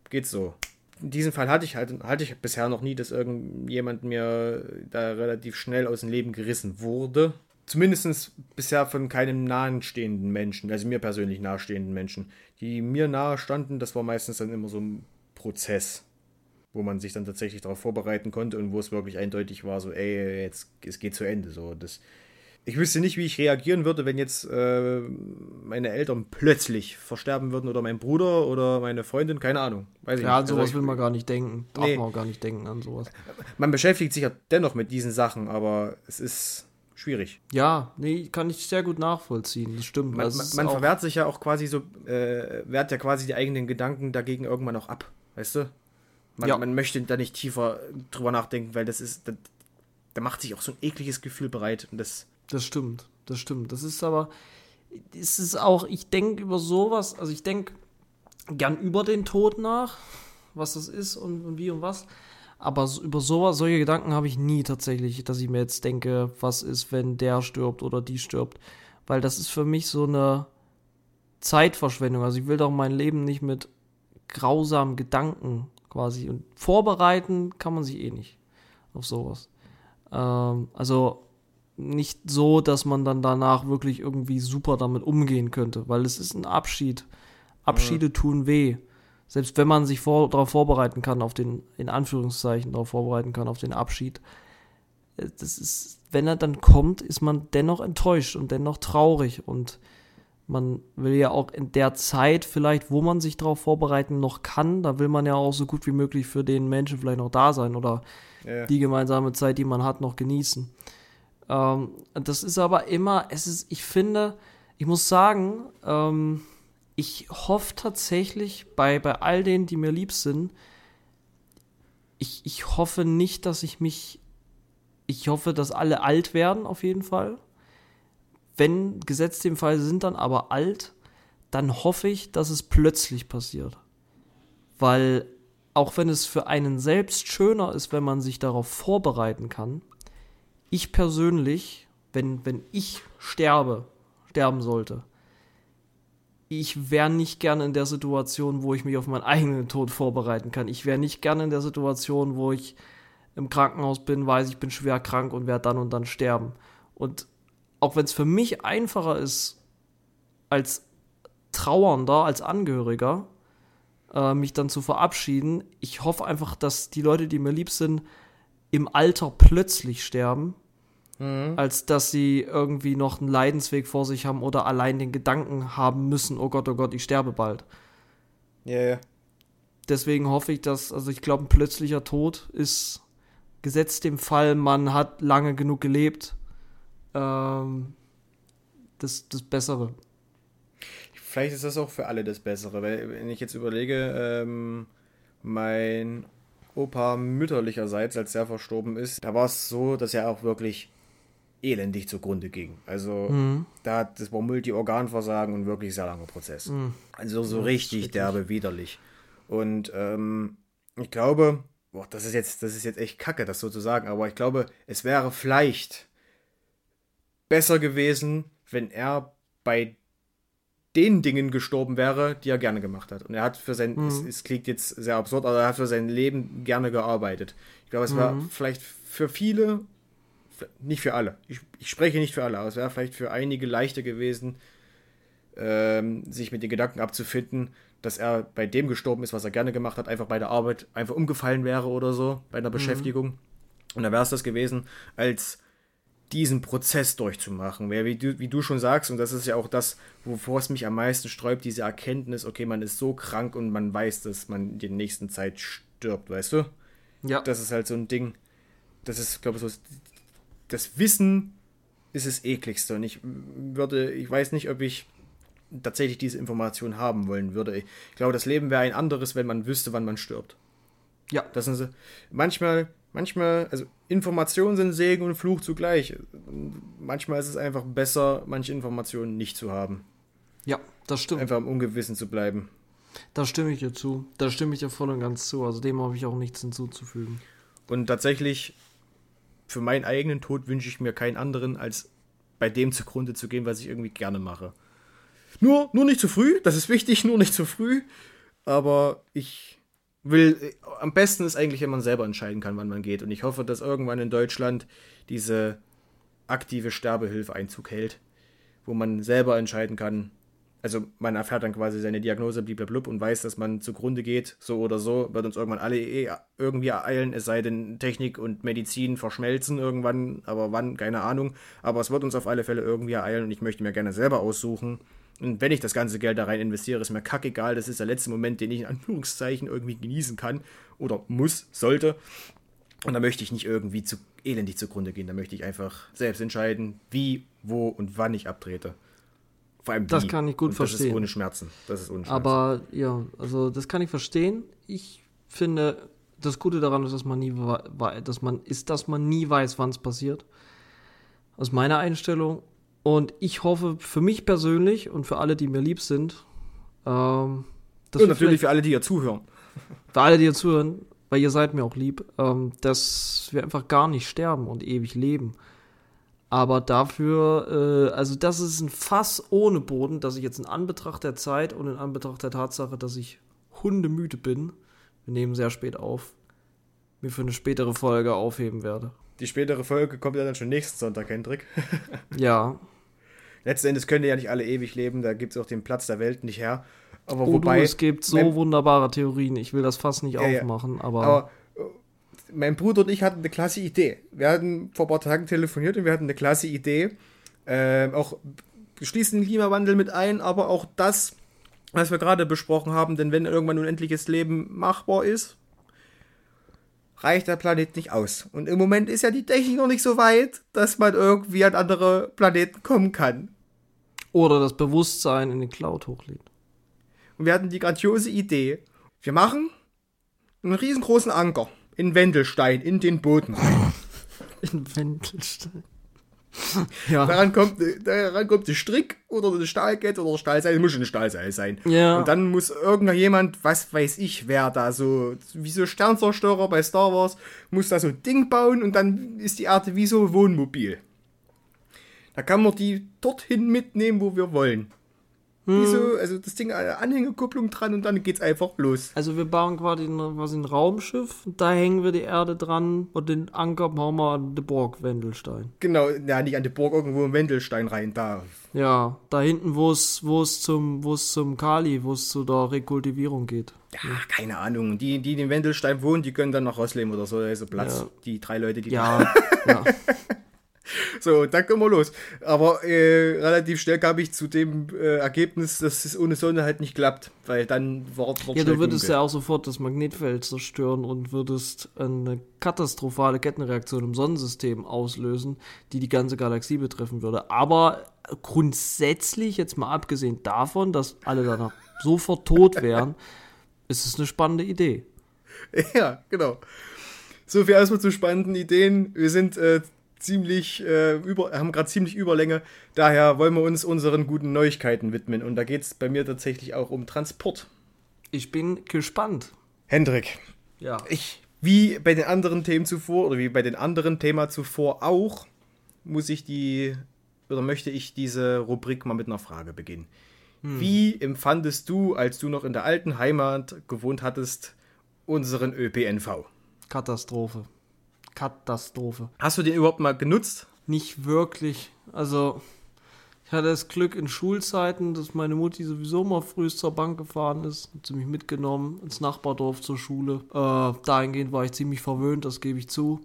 geht's so? In diesem Fall hatte ich halt, hatte ich bisher noch nie, dass irgendjemand mir da relativ schnell aus dem Leben gerissen wurde zumindest bisher von keinem nahestehenden Menschen, also mir persönlich nahestehenden Menschen. Die mir nahe standen, das war meistens dann immer so ein Prozess, wo man sich dann tatsächlich darauf vorbereiten konnte und wo es wirklich eindeutig war, so, ey, jetzt, es geht zu Ende. So, das, ich wüsste nicht, wie ich reagieren würde, wenn jetzt äh, meine Eltern plötzlich versterben würden oder mein Bruder oder meine Freundin, keine Ahnung. Weiß ich ja, nicht. an sowas also will man gar nicht denken. Darf nee. man auch gar nicht denken an sowas. Man beschäftigt sich ja dennoch mit diesen Sachen, aber es ist schwierig. Ja, nee, kann ich sehr gut nachvollziehen. Das stimmt. Man, man, man verwehrt sich ja auch quasi so, äh, wehrt ja quasi die eigenen Gedanken dagegen irgendwann auch ab, weißt du? Man, ja. man möchte da nicht tiefer drüber nachdenken, weil das ist, da, da macht sich auch so ein ekliges Gefühl bereit und das das stimmt, das stimmt. Das ist aber, es ist auch, ich denke über sowas, also ich denke gern über den Tod nach, was das ist und, und wie und was. Aber über sowas, solche Gedanken habe ich nie tatsächlich, dass ich mir jetzt denke, was ist, wenn der stirbt oder die stirbt. Weil das ist für mich so eine Zeitverschwendung. Also ich will doch mein Leben nicht mit grausamen Gedanken quasi. Und vorbereiten kann man sich eh nicht auf sowas. Ähm, also nicht so, dass man dann danach wirklich irgendwie super damit umgehen könnte, weil es ist ein Abschied. Abschiede ja. tun weh. Selbst wenn man sich vor, darauf vorbereiten kann, auf den, in Anführungszeichen, darauf vorbereiten kann, auf den Abschied. Äh, das ist, wenn er dann kommt, ist man dennoch enttäuscht und dennoch traurig und man will ja auch in der Zeit vielleicht, wo man sich darauf vorbereiten noch kann, da will man ja auch so gut wie möglich für den Menschen vielleicht noch da sein oder ja. die gemeinsame Zeit, die man hat, noch genießen. Ähm, das ist aber immer, es ist, ich finde, ich muss sagen, ähm, ich hoffe tatsächlich bei, bei all denen, die mir lieb sind, ich, ich hoffe nicht, dass ich mich, ich hoffe, dass alle alt werden, auf jeden Fall. Wenn gesetzt dem Fall sind dann aber alt, dann hoffe ich, dass es plötzlich passiert. Weil auch wenn es für einen selbst schöner ist, wenn man sich darauf vorbereiten kann, ich persönlich, wenn, wenn ich sterbe, sterben sollte, ich wäre nicht gerne in der Situation, wo ich mich auf meinen eigenen Tod vorbereiten kann. Ich wäre nicht gerne in der Situation, wo ich im Krankenhaus bin, weiß, ich bin schwer krank und werde dann und dann sterben. Und auch wenn es für mich einfacher ist, als Trauernder, als Angehöriger, äh, mich dann zu verabschieden, ich hoffe einfach, dass die Leute, die mir lieb sind, im Alter plötzlich sterben, mhm. als dass sie irgendwie noch einen Leidensweg vor sich haben oder allein den Gedanken haben müssen, oh Gott, oh Gott, ich sterbe bald. Ja, yeah, ja. Deswegen hoffe ich, dass, also ich glaube, ein plötzlicher Tod ist gesetzt dem Fall, man hat lange genug gelebt, ähm, das, das Bessere. Vielleicht ist das auch für alle das Bessere, weil wenn ich jetzt überlege, ähm, mein Opa mütterlicherseits, als er verstorben ist, da war es so, dass er auch wirklich elendig zugrunde ging. Also mhm. da hat das war Multi-Organversagen und wirklich sehr langer Prozess. Mhm. Also so richtig derbe widerlich. Und ähm, ich glaube, boah, das ist jetzt, das ist jetzt echt kacke, das so zu sagen, aber ich glaube, es wäre vielleicht besser gewesen, wenn er bei den Dingen gestorben wäre, die er gerne gemacht hat. Und er hat für sein, mhm. es, es, klingt jetzt sehr absurd, aber er hat für sein Leben gerne gearbeitet. Ich glaube, es war mhm. vielleicht für viele, nicht für alle, ich, ich spreche nicht für alle, aber es wäre vielleicht für einige leichter gewesen, ähm, sich mit den Gedanken abzufinden, dass er bei dem gestorben ist, was er gerne gemacht hat, einfach bei der Arbeit einfach umgefallen wäre oder so, bei einer mhm. Beschäftigung. Und da wäre es das gewesen, als diesen Prozess durchzumachen. Wie du, wie du schon sagst, und das ist ja auch das, wovor es mich am meisten sträubt, diese Erkenntnis, okay, man ist so krank und man weiß, dass man in der nächsten Zeit stirbt, weißt du? Ja. Das ist halt so ein Ding, das ist, glaube ich, so, das Wissen ist das ekligste und ich würde, ich weiß nicht, ob ich tatsächlich diese Information haben wollen würde. Ich glaube, das Leben wäre ein anderes, wenn man wüsste, wann man stirbt. Ja. Das sind so, manchmal manchmal, also Informationen sind Segen und Fluch zugleich. Manchmal ist es einfach besser, manche Informationen nicht zu haben. Ja, das stimmt. Einfach im Ungewissen zu bleiben. Da stimme ich dir zu. Da stimme ich dir voll und ganz zu. Also dem habe ich auch nichts hinzuzufügen. Und tatsächlich, für meinen eigenen Tod wünsche ich mir keinen anderen, als bei dem zugrunde zu gehen, was ich irgendwie gerne mache. Nur, nur nicht zu früh, das ist wichtig, [LAUGHS] nur nicht zu früh. Aber ich will, am besten ist eigentlich, wenn man selber entscheiden kann, wann man geht. Und ich hoffe, dass irgendwann in Deutschland diese aktive Sterbehilfe Einzug hält, wo man selber entscheiden kann, also man erfährt dann quasi seine Diagnose blub und weiß, dass man zugrunde geht, so oder so, wird uns irgendwann alle eh irgendwie ereilen, es sei denn Technik und Medizin verschmelzen irgendwann, aber wann, keine Ahnung. Aber es wird uns auf alle Fälle irgendwie ereilen und ich möchte mir gerne selber aussuchen. Und wenn ich das ganze Geld da rein investiere, ist mir kackegal, das ist der letzte Moment, den ich in Anführungszeichen irgendwie genießen kann oder muss, sollte. Und da möchte ich nicht irgendwie zu elendig zugrunde gehen, da möchte ich einfach selbst entscheiden, wie, wo und wann ich abtrete. Vor allem das kann ich gut verstehen. Das ist ohne Schmerzen. Das ist ohne Schmerzen. Aber ja, also das kann ich verstehen. Ich finde, das Gute daran ist, dass man nie dass man ist, dass man nie weiß, wann es passiert. Aus meiner Einstellung. Und ich hoffe für mich persönlich und für alle, die mir lieb sind, ähm, und natürlich für alle, die hier zuhören. [LAUGHS] Für alle, die hier zuhören, weil ihr seid mir auch lieb, ähm, dass wir einfach gar nicht sterben und ewig leben. Aber dafür, äh, also das ist ein Fass ohne Boden, dass ich jetzt in Anbetracht der Zeit und in Anbetracht der Tatsache, dass ich hundemüde bin, wir nehmen sehr spät auf, mir für eine spätere Folge aufheben werde. Die spätere Folge kommt ja dann schon nächsten Sonntag, Hendrik. [LAUGHS] ja. Letzten Endes können ja nicht alle ewig leben, da gibt es auch den Platz der Welt nicht her. Aber oh, wobei. Du, es gibt so wunderbare Theorien, ich will das fast nicht ja, aufmachen, ja. aber. aber mein Bruder und ich hatten eine klasse Idee. Wir hatten vor ein paar Tagen telefoniert und wir hatten eine klasse Idee. Äh, auch schließen den Klimawandel mit ein, aber auch das, was wir gerade besprochen haben, denn wenn irgendwann unendliches Leben machbar ist, reicht der Planet nicht aus. Und im Moment ist ja die Technik noch nicht so weit, dass man irgendwie an andere Planeten kommen kann. Oder das Bewusstsein in den Cloud hochlädt. Und wir hatten die grandiose Idee. Wir machen einen riesengroßen Anker in Wendelstein, in den Boden rein. [LAUGHS] In Wendelstein. [LAUGHS] ja. Daran kommt, daran kommt der Strick oder eine Stahlkette oder Stahlseil, muss schon ein Stahlseil sein. Ja. Und dann muss irgendjemand, was weiß ich, wer da so, wie so Sternzerstörer bei Star Wars, muss da so ein Ding bauen und dann ist die Erde wie so ein Wohnmobil. Da kann man die dorthin mitnehmen, wo wir wollen. Hm. so, also das Ding eine Anhängekupplung dran und dann geht's einfach los. Also wir bauen quasi ein, quasi ein Raumschiff, da hängen wir die Erde dran und den Anker bauen wir an die Burg Wendelstein. Genau, ja, nicht an die Burg, irgendwo im Wendelstein rein, da. Ja, da hinten, wo es wo es zum wo es zum Kali, wo es zu der Rekultivierung geht. Ja, keine Ahnung. Die, die in Wendelstein wohnen, die können dann nach Roslem oder so, also Platz. Ja. Die drei Leute, die ja, ja. [LAUGHS] [LAUGHS] So, dann können wir los. Aber äh, relativ schnell kam ich zu dem äh, Ergebnis, dass es ohne Sonne halt nicht klappt, weil dann war Ja, du würdest dunkel. ja auch sofort das Magnetfeld zerstören und würdest eine katastrophale Kettenreaktion im Sonnensystem auslösen, die die ganze Galaxie betreffen würde. Aber grundsätzlich, jetzt mal abgesehen davon, dass alle danach [LAUGHS] sofort tot wären, ist es eine spannende Idee. [LAUGHS] Ja, genau. So viel erstmal zu spannenden Ideen. Wir sind äh, ziemlich äh, über, haben gerade ziemlich Überlänge. Daher wollen wir uns unseren guten Neuigkeiten widmen. Und da geht es bei mir tatsächlich auch um Transport. Ich bin gespannt. Hendrik. Ja. Ich, wie bei den anderen Themen zuvor oder wie bei den anderen Thema zuvor auch, muss ich die oder möchte ich diese Rubrik mal mit einer Frage beginnen. Hm. Wie empfandest du, als du noch in der alten Heimat gewohnt hattest, unseren ÖPNV? Katastrophe. Katastrophe. Hast du den überhaupt mal genutzt? Nicht wirklich. Also, ich hatte das Glück in Schulzeiten, dass meine Mutti sowieso mal früh zur Bank gefahren ist, hat sie mich mitgenommen ins Nachbardorf zur Schule. Äh, dahingehend war ich ziemlich verwöhnt, das gebe ich zu.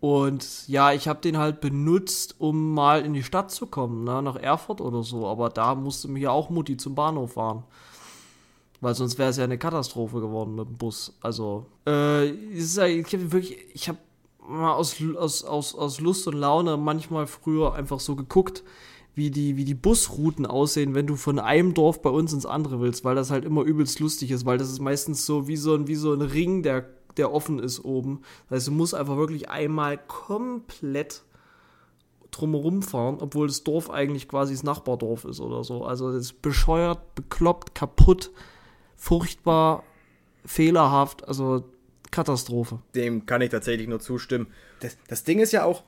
Und ja, ich habe den halt benutzt, um mal in die Stadt zu kommen, ne, nach Erfurt oder so. Aber da musste mich ja auch Mutti zum Bahnhof fahren. Weil sonst wäre es ja eine Katastrophe geworden mit dem Bus. Also, äh, ist ja, ich habe wirklich, ich habe aus, aus, aus, aus Lust und Laune manchmal früher einfach so geguckt, wie die, wie die Busrouten aussehen, wenn du von einem Dorf bei uns ins andere willst, weil das halt immer übelst lustig ist, weil das ist meistens so wie so ein, wie so ein Ring, der, der offen ist oben. Das heißt, du musst einfach wirklich einmal komplett drumherum fahren, obwohl das Dorf eigentlich quasi das Nachbardorf ist oder so. Also das ist bescheuert, bekloppt, kaputt, furchtbar, fehlerhaft. Also Katastrophe. Dem kann ich tatsächlich nur zustimmen. Das, das Ding ist ja auch,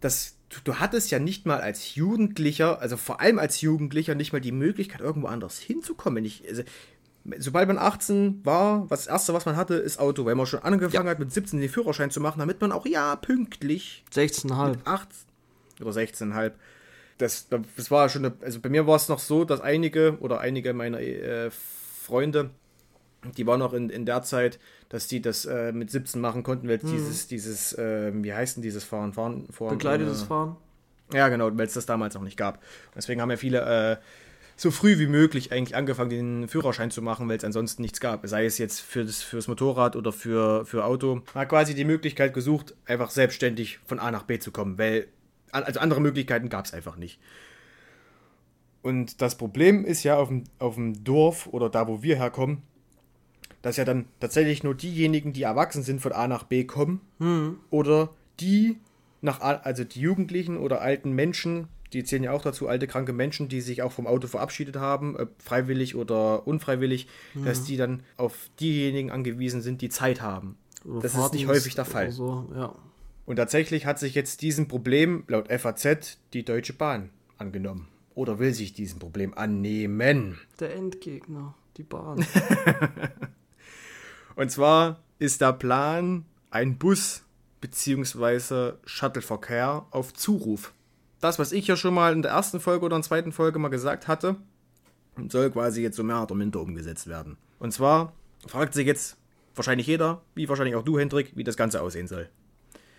dass du, du, hattest ja nicht mal als Jugendlicher, also vor allem als Jugendlicher, nicht mal die Möglichkeit, irgendwo anders hinzukommen. Ich, also, sobald man 18 war, was das Erste, was man hatte, ist Auto, weil man schon angefangen ja. hat, mit 17 den Führerschein zu machen, damit man auch, ja, pünktlich. 16,5. 8 oder 16,5 das, das war schon, eine, also bei mir war es noch so, dass einige oder einige meiner äh, Freunde, die waren noch in, in der Zeit, dass die das äh, mit 17 machen konnten, weil mhm. dieses, dieses, äh, wie heißt denn dieses Fahren? Fahren, Fahren Begleitetes Fahren? Ja, genau, weil es das damals noch nicht gab. deswegen haben ja viele äh, so früh wie möglich eigentlich angefangen, den Führerschein zu machen, weil es ansonsten nichts gab. Sei es jetzt für das, fürs Motorrad oder für, für Auto. Man hat quasi die Möglichkeit gesucht, einfach selbstständig von A nach B zu kommen, weil also andere Möglichkeiten gab es einfach nicht. Und das Problem ist ja auf dem, auf dem Dorf oder da, wo wir herkommen, dass ja dann tatsächlich nur diejenigen, die erwachsen sind, von A nach B kommen. Hm. Oder die nach, also die Jugendlichen oder alten Menschen, die zählen ja auch dazu, alte, kranke Menschen, die sich auch vom Auto verabschiedet haben, freiwillig oder unfreiwillig, hm. dass die dann auf diejenigen angewiesen sind, die Zeit haben. Oder das ist nicht häufig der Fall. So, ja. Und tatsächlich hat sich jetzt diesem Problem laut FAZ die Deutsche Bahn angenommen. Oder will sich diesem Problem annehmen. Der Endgegner, die Bahn. [LAUGHS] Und zwar ist der Plan ein Bus- bzw. Shuttleverkehr auf Zuruf. Das, was ich ja schon mal in der ersten Folge oder in der zweiten Folge mal gesagt hatte, soll quasi jetzt so mehr oder minder umgesetzt werden. Und zwar fragt sich jetzt wahrscheinlich jeder, wie wahrscheinlich auch du, Hendrik, wie das Ganze aussehen soll.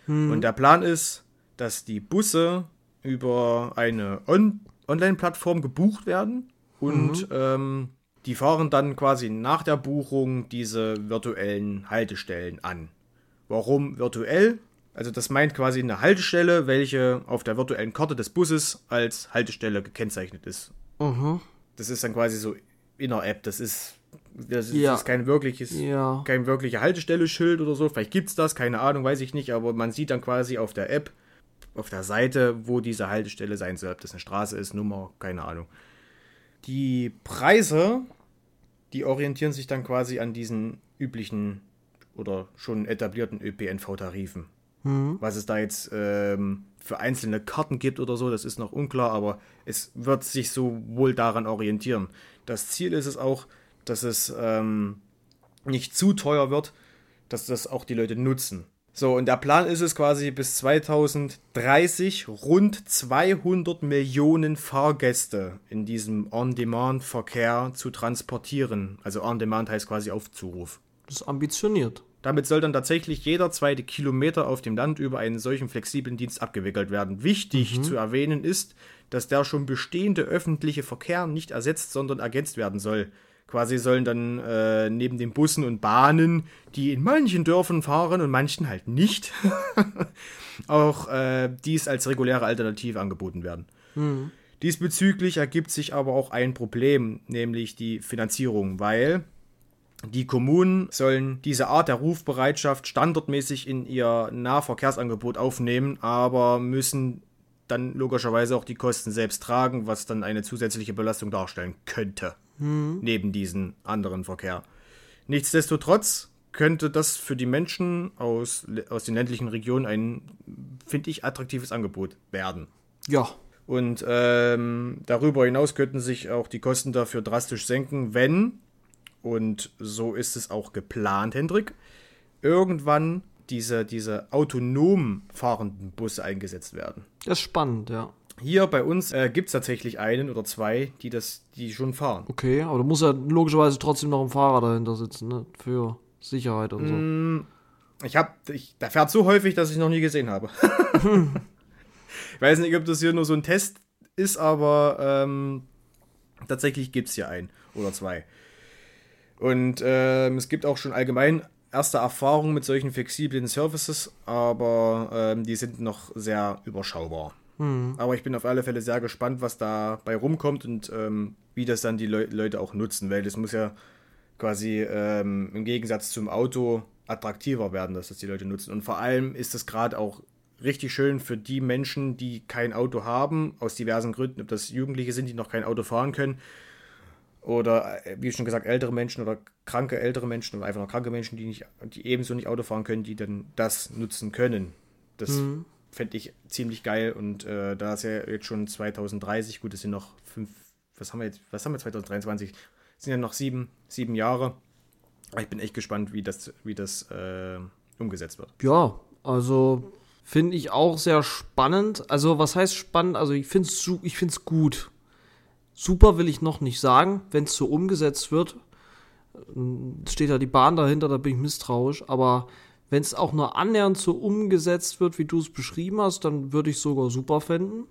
Hm. Und der Plan ist, dass die Busse über eine On Online-Plattform gebucht werden und mhm. ähm, die fahren dann quasi nach der Buchung diese virtuellen Haltestellen an. Warum virtuell? Also das meint quasi eine Haltestelle, welche auf der virtuellen Karte des Busses als Haltestelle gekennzeichnet ist. Mhm. Das ist dann quasi so in der App. Das ist das ist, ja. kein wirkliches, ja. kein wirklicher Haltestelle-Schild oder so. Vielleicht gibt es das, keine Ahnung, weiß ich nicht, aber man sieht dann quasi auf der App, auf der Seite, wo diese Haltestelle sein soll. Ob das eine Straße ist, Nummer, keine Ahnung. Die Preise, die orientieren sich dann quasi an diesen üblichen oder schon etablierten ÖPNV-Tarifen. Mhm. Was es da jetzt ähm, für einzelne Karten gibt oder so, das ist noch unklar, aber es wird sich so wohl daran orientieren. Das Ziel ist es auch, dass es ähm, nicht zu teuer wird, dass das auch die Leute nutzen. So, und der Plan ist es quasi bis 2030 rund 200 Millionen Fahrgäste in diesem On-Demand-Verkehr zu transportieren. Also On-Demand heißt quasi auf Zuruf. Das ist ambitioniert. Damit soll dann tatsächlich jeder zweite Kilometer auf dem Land über einen solchen flexiblen Dienst abgewickelt werden. Wichtig mhm. zu erwähnen ist, dass der schon bestehende öffentliche Verkehr nicht ersetzt, sondern ergänzt werden soll. Quasi sollen dann äh, neben den Bussen und Bahnen, die in manchen Dörfern fahren und manchen halt nicht, [LAUGHS] auch äh, dies als reguläre Alternative angeboten werden. Mhm. Diesbezüglich ergibt sich aber auch ein Problem, nämlich die Finanzierung, weil die Kommunen sollen diese Art der Rufbereitschaft standardmäßig in ihr Nahverkehrsangebot aufnehmen, aber müssen dann logischerweise auch die Kosten selbst tragen, was dann eine zusätzliche Belastung darstellen könnte mhm. neben diesem anderen Verkehr. Nichtsdestotrotz könnte das für die Menschen aus, aus den ländlichen Regionen ein, finde ich, attraktives Angebot werden. Ja. Und ähm, darüber hinaus könnten sich auch die Kosten dafür drastisch senken, wenn, und so ist es auch geplant, Hendrik, irgendwann diese, diese autonom fahrenden Busse eingesetzt werden. Das ist spannend, ja. Hier bei uns äh, gibt es tatsächlich einen oder zwei, die das, die schon fahren. Okay, aber da muss ja logischerweise trotzdem noch ein Fahrer dahinter sitzen, ne? Für Sicherheit und so. Mm, ich hab, ich, der fährt so häufig, dass ich noch nie gesehen habe. [LAUGHS] ich weiß nicht, ob das hier nur so ein Test ist, aber ähm, tatsächlich gibt es hier einen oder zwei. Und ähm, es gibt auch schon allgemein erste Erfahrungen mit solchen flexiblen Services, aber ähm, die sind noch sehr überschaubar. Mhm. Aber ich bin auf alle Fälle sehr gespannt, was dabei rumkommt und ähm, wie das dann die Le Leute auch nutzen, weil das muss ja quasi ähm, im Gegensatz zum Auto attraktiver werden, dass das die Leute nutzen. Und vor allem ist das gerade auch richtig schön für die Menschen, die kein Auto haben, aus diversen Gründen, ob das Jugendliche sind, die noch kein Auto fahren können, oder äh, wie schon gesagt, ältere Menschen oder kranke ältere Menschen oder einfach noch kranke Menschen, die, nicht, die ebenso nicht Auto fahren können, die dann das nutzen können. Das mhm fände ich ziemlich geil. Und äh, da ist ja jetzt schon 2030, gut, es sind noch fünf, was haben wir jetzt, was haben wir 2023? Es sind ja noch sieben, sieben Jahre. Ich bin echt gespannt, wie das, wie das äh, umgesetzt wird. Ja, also Finde ich auch sehr spannend. Also, was heißt spannend? Also, ich finde es ich find's gut. Super will ich noch nicht sagen, wenn es so umgesetzt wird. Steht da die Bahn dahinter, da bin ich misstrauisch. Aber wenn es auch nur annähernd so umgesetzt wird, wie du es beschrieben hast, dann würde ich sogar super finden.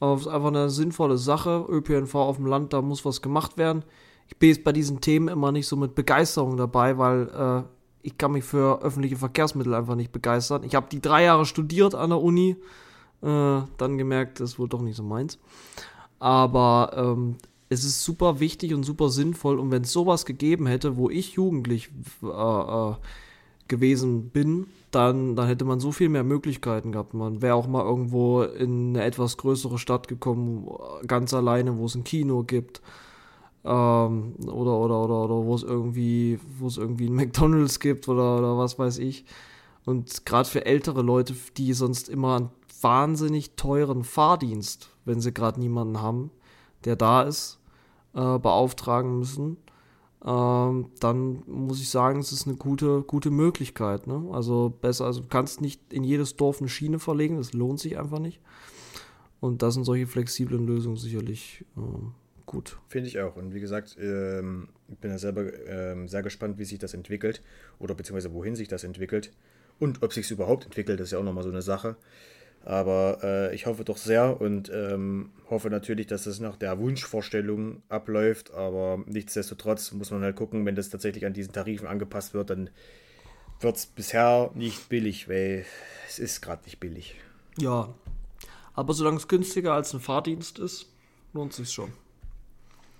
Aber es ist einfach eine sinnvolle Sache. ÖPNV auf dem Land, da muss was gemacht werden. Ich bin jetzt bei diesen Themen immer nicht so mit Begeisterung dabei, weil äh, ich kann mich für öffentliche Verkehrsmittel einfach nicht begeistern. Ich habe die drei Jahre studiert an der Uni, äh, dann gemerkt, das ist wohl doch nicht so meins. Aber ähm, es ist super wichtig und super sinnvoll. Und wenn es sowas gegeben hätte, wo ich jugendlich äh, äh, gewesen bin, dann, dann hätte man so viel mehr Möglichkeiten gehabt. Man wäre auch mal irgendwo in eine etwas größere Stadt gekommen, ganz alleine, wo es ein Kino gibt. Ähm, oder, oder, oder, oder wo es irgendwie, wo es irgendwie ein [LAUGHS] McDonalds gibt oder, oder was weiß ich. Und gerade für ältere Leute, die sonst immer einen wahnsinnig teuren Fahrdienst, wenn sie gerade niemanden haben, der da ist, äh, beauftragen müssen, ähm, dann muss ich sagen, es ist eine gute, gute Möglichkeit. Ne? Also besser, also du kannst nicht in jedes Dorf eine Schiene verlegen, das lohnt sich einfach nicht. Und das sind solche flexiblen Lösungen sicherlich äh, gut. Finde ich auch. Und wie gesagt, ähm, ich bin ja selber ähm, sehr gespannt, wie sich das entwickelt oder beziehungsweise wohin sich das entwickelt und ob sich es überhaupt entwickelt, das ist ja auch nochmal so eine Sache. Aber äh, ich hoffe doch sehr und ähm, hoffe natürlich, dass es nach der Wunschvorstellung abläuft. Aber nichtsdestotrotz muss man halt gucken, wenn das tatsächlich an diesen Tarifen angepasst wird, dann wird es bisher nicht billig, weil es ist gerade nicht billig. Ja, aber solange es günstiger als ein Fahrdienst ist, lohnt es sich schon.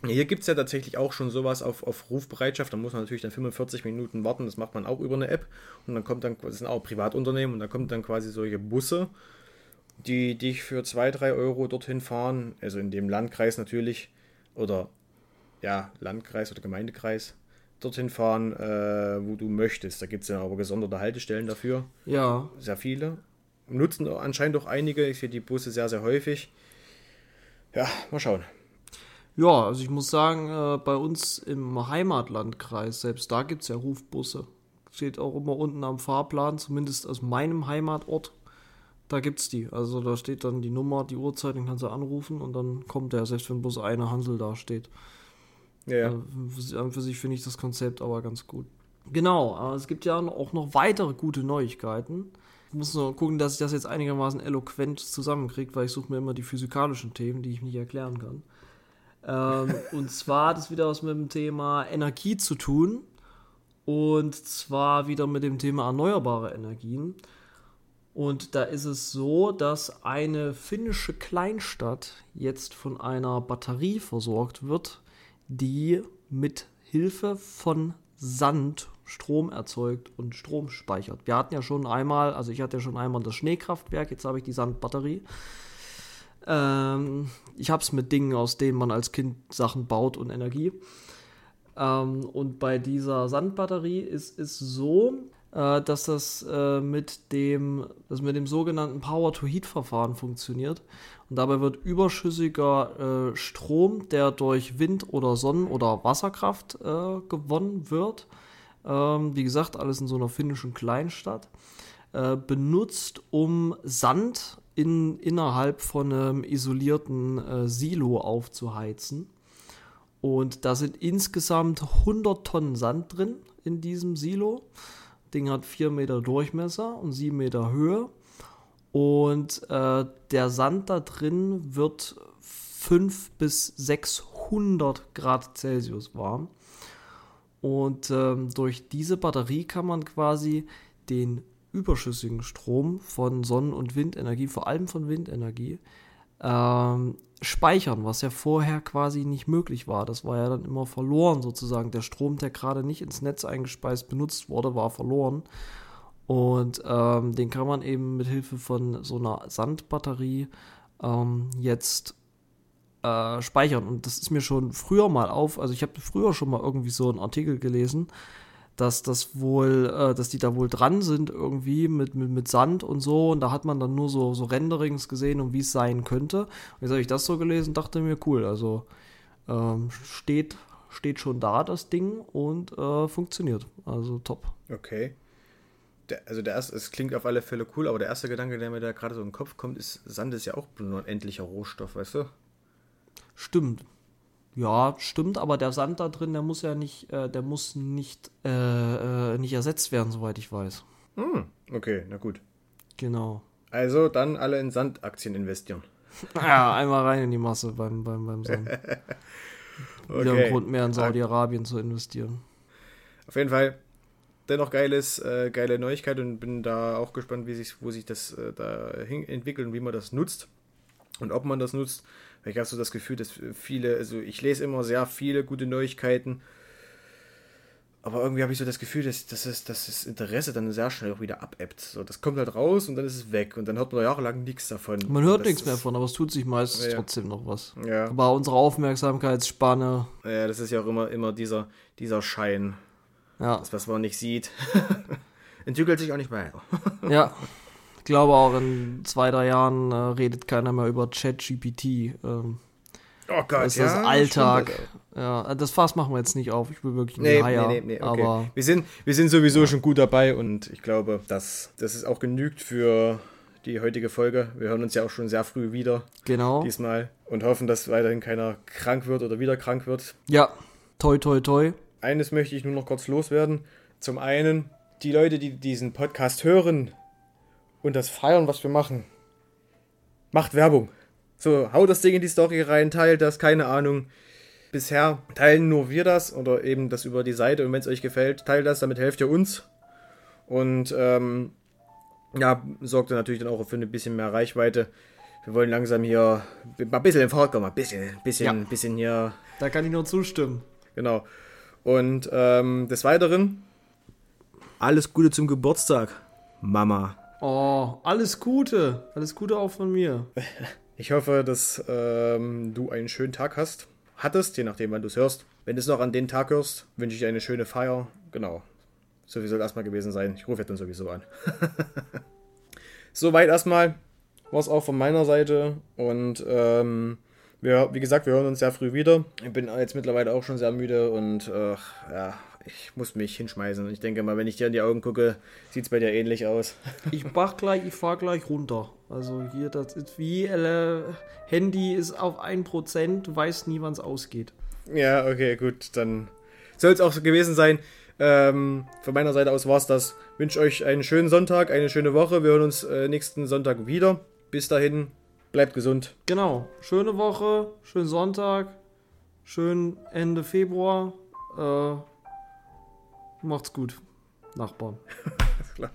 Hier gibt es ja tatsächlich auch schon sowas auf, auf Rufbereitschaft. Da muss man natürlich dann 45 Minuten warten. Das macht man auch über eine App. Und dann kommt dann, das sind auch Privatunternehmen, und da kommt dann quasi solche Busse, die dich für 2, 3 Euro dorthin fahren. Also in dem Landkreis natürlich. Oder ja, Landkreis oder Gemeindekreis. Dorthin fahren, äh, wo du möchtest. Da gibt es ja aber gesonderte Haltestellen dafür. Ja. Sehr viele. Nutzen anscheinend auch einige. Ich sehe die Busse sehr, sehr häufig. Ja, mal schauen. Ja, also ich muss sagen, äh, bei uns im Heimatlandkreis, selbst da gibt es ja Rufbusse. Steht auch immer unten am Fahrplan, zumindest aus meinem Heimatort. Da gibt es die. Also da steht dann die Nummer, die Uhrzeit, den kannst du anrufen und dann kommt der, selbst wenn bloß eine Hansel da steht. Ja, ja. Äh, für sich finde ich das Konzept aber ganz gut. Genau, aber es gibt ja auch noch weitere gute Neuigkeiten. Ich muss nur gucken, dass ich das jetzt einigermaßen eloquent zusammenkriege, weil ich suche mir immer die physikalischen Themen, die ich nicht erklären kann. Ähm, [LAUGHS] und zwar hat es wieder was mit dem Thema Energie zu tun. Und zwar wieder mit dem Thema erneuerbare Energien. Und da ist es so, dass eine finnische Kleinstadt jetzt von einer Batterie versorgt wird, die mit Hilfe von Sand Strom erzeugt und Strom speichert. Wir hatten ja schon einmal, also ich hatte ja schon einmal das Schneekraftwerk, jetzt habe ich die Sandbatterie. Ähm, ich habe es mit Dingen, aus denen man als Kind Sachen baut und Energie. Ähm, und bei dieser Sandbatterie ist es so, äh, dass das äh, mit dem, das mit dem sogenannten Power-to-Heat-Verfahren funktioniert. Und dabei wird überschüssiger äh, Strom, der durch Wind oder Sonnen- oder Wasserkraft äh, gewonnen wird, ähm, wie gesagt, alles in so einer finnischen Kleinstadt, äh, benutzt, um Sand in, innerhalb von einem isolierten äh, Silo aufzuheizen. Und da sind insgesamt 100 Tonnen Sand drin in diesem Silo. Ding hat 4 Meter Durchmesser und 7 Meter Höhe. Und äh, der Sand da drin wird 5 bis 600 Grad Celsius warm. Und ähm, durch diese Batterie kann man quasi den überschüssigen Strom von Sonnen- und Windenergie, vor allem von Windenergie, ähm, speichern, was ja vorher quasi nicht möglich war. Das war ja dann immer verloren sozusagen. Der Strom, der gerade nicht ins Netz eingespeist benutzt wurde, war verloren. Und ähm, den kann man eben mit Hilfe von so einer Sandbatterie ähm, jetzt äh, speichern. Und das ist mir schon früher mal auf, also ich habe früher schon mal irgendwie so einen Artikel gelesen, dass das wohl, äh, dass die da wohl dran sind irgendwie mit, mit, mit Sand und so. Und da hat man dann nur so, so Renderings gesehen und wie es sein könnte. Und jetzt habe ich das so gelesen, dachte mir, cool, also ähm, steht, steht schon da das Ding und äh, funktioniert. Also top. Okay. der, also der erste, es klingt auf alle Fälle cool, aber der erste Gedanke, der mir da gerade so in den Kopf kommt, ist, Sand ist ja auch nur ein endlicher Rohstoff, weißt du? Stimmt. Ja, stimmt, aber der Sand da drin, der muss ja nicht, äh, der muss nicht, äh, äh, nicht ersetzt werden, soweit ich weiß. Hm, okay, na gut. Genau. Also dann alle in Sandaktien investieren. [LAUGHS] Ja, einmal rein in die Masse beim, beim, beim Sand. [LAUGHS] Wieder Okay. ein Grund mehr in Saudi-Arabien zu investieren. Auf jeden Fall dennoch geiles, äh, geile Neuigkeit und bin da auch gespannt, wie sich, wo sich das äh, da entwickelt und wie man das nutzt und ob man das nutzt. Ich habe so das Gefühl, dass viele, also ich lese immer sehr viele gute Neuigkeiten, aber irgendwie habe ich so das Gefühl, dass, dass, es, dass das Interesse dann sehr schnell auch wieder abebbt. So, das kommt halt raus und dann ist es weg und dann hört man jahrelang nichts davon. Man hört nichts mehr von, aber es tut sich meistens Ja, trotzdem noch was. Ja, Aber unsere Aufmerksamkeitsspanne, ja, das ist ja auch immer, immer dieser, dieser Schein, ja, das, was man nicht sieht, [LAUGHS] entwickelt sich auch nicht weiter. ja. [LAUGHS] Ich glaube auch in zwei, drei Jahren äh, redet keiner mehr über ChatGPT. Ähm, Oh Gott, das ist das Alltag. Ja, das Fass machen wir jetzt nicht auf. Ich will wirklich Nee, Haier. nee, nee, nee, okay. Aber wir, sind, wir sind sowieso schon gut dabei und ich glaube, dass das ist auch genügt für die heutige Folge. Wir hören uns ja auch schon sehr früh wieder genau. diesmal und hoffen, dass weiterhin keiner krank wird oder wieder krank wird. Ja, toi, toi, toi. Eines möchte ich nur noch kurz loswerden. Zum einen, die Leute, die diesen Podcast hören und das feiern, was wir machen, macht Werbung. So, haut das Ding in die Story rein, teilt das, keine Ahnung. Bisher teilen nur wir das oder eben das über die Seite und wenn es euch gefällt, teilt das, damit helft ihr uns. Und ähm, ja, sorgt dann natürlich dann auch für ein bisschen mehr Reichweite. Wir wollen langsam hier mal ein bisschen in Fahrt kommen, ein bisschen, bisschen, Ja. bisschen hier Da kann ich nur zustimmen. Genau. Und ähm, des Weiteren, alles Gute zum Geburtstag, Mama. Oh, alles Gute. Alles Gute auch von mir. [LAUGHS] Ich hoffe, dass ähm, du einen schönen Tag hast. Hattest, je nachdem, wann du es hörst. Wenn du es noch an den Tag hörst, wünsche ich dir eine schöne Feier. Genau. So viel soll erstmal gewesen sein. Ich rufe jetzt dann sowieso an. [LAUGHS] Soweit erstmal. War es auch von meiner Seite. Und ähm, wir, wie gesagt, wir hören uns sehr früh wieder. Ich bin jetzt mittlerweile auch schon sehr müde und äh, ja, ich muss mich hinschmeißen. Ich denke mal, wenn ich dir in die Augen gucke, sieht es bei dir ähnlich aus. [LAUGHS] Ich mach gleich, ich fahr gleich runter. Also hier, das ist wie äh, Handy ist auf 1%, du weißt nie, wann es ausgeht. Ja, okay, gut, dann soll es auch so gewesen sein. Ähm, von meiner Seite aus war es das. Wünsche euch einen schönen Sonntag, eine schöne Woche. Wir hören uns äh, nächsten Sonntag wieder. Bis dahin, bleibt gesund. Genau. Schöne Woche, schönen Sonntag, schön Ende Februar. Äh, macht's gut, Nachbarn. Alles [LAUGHS] klar.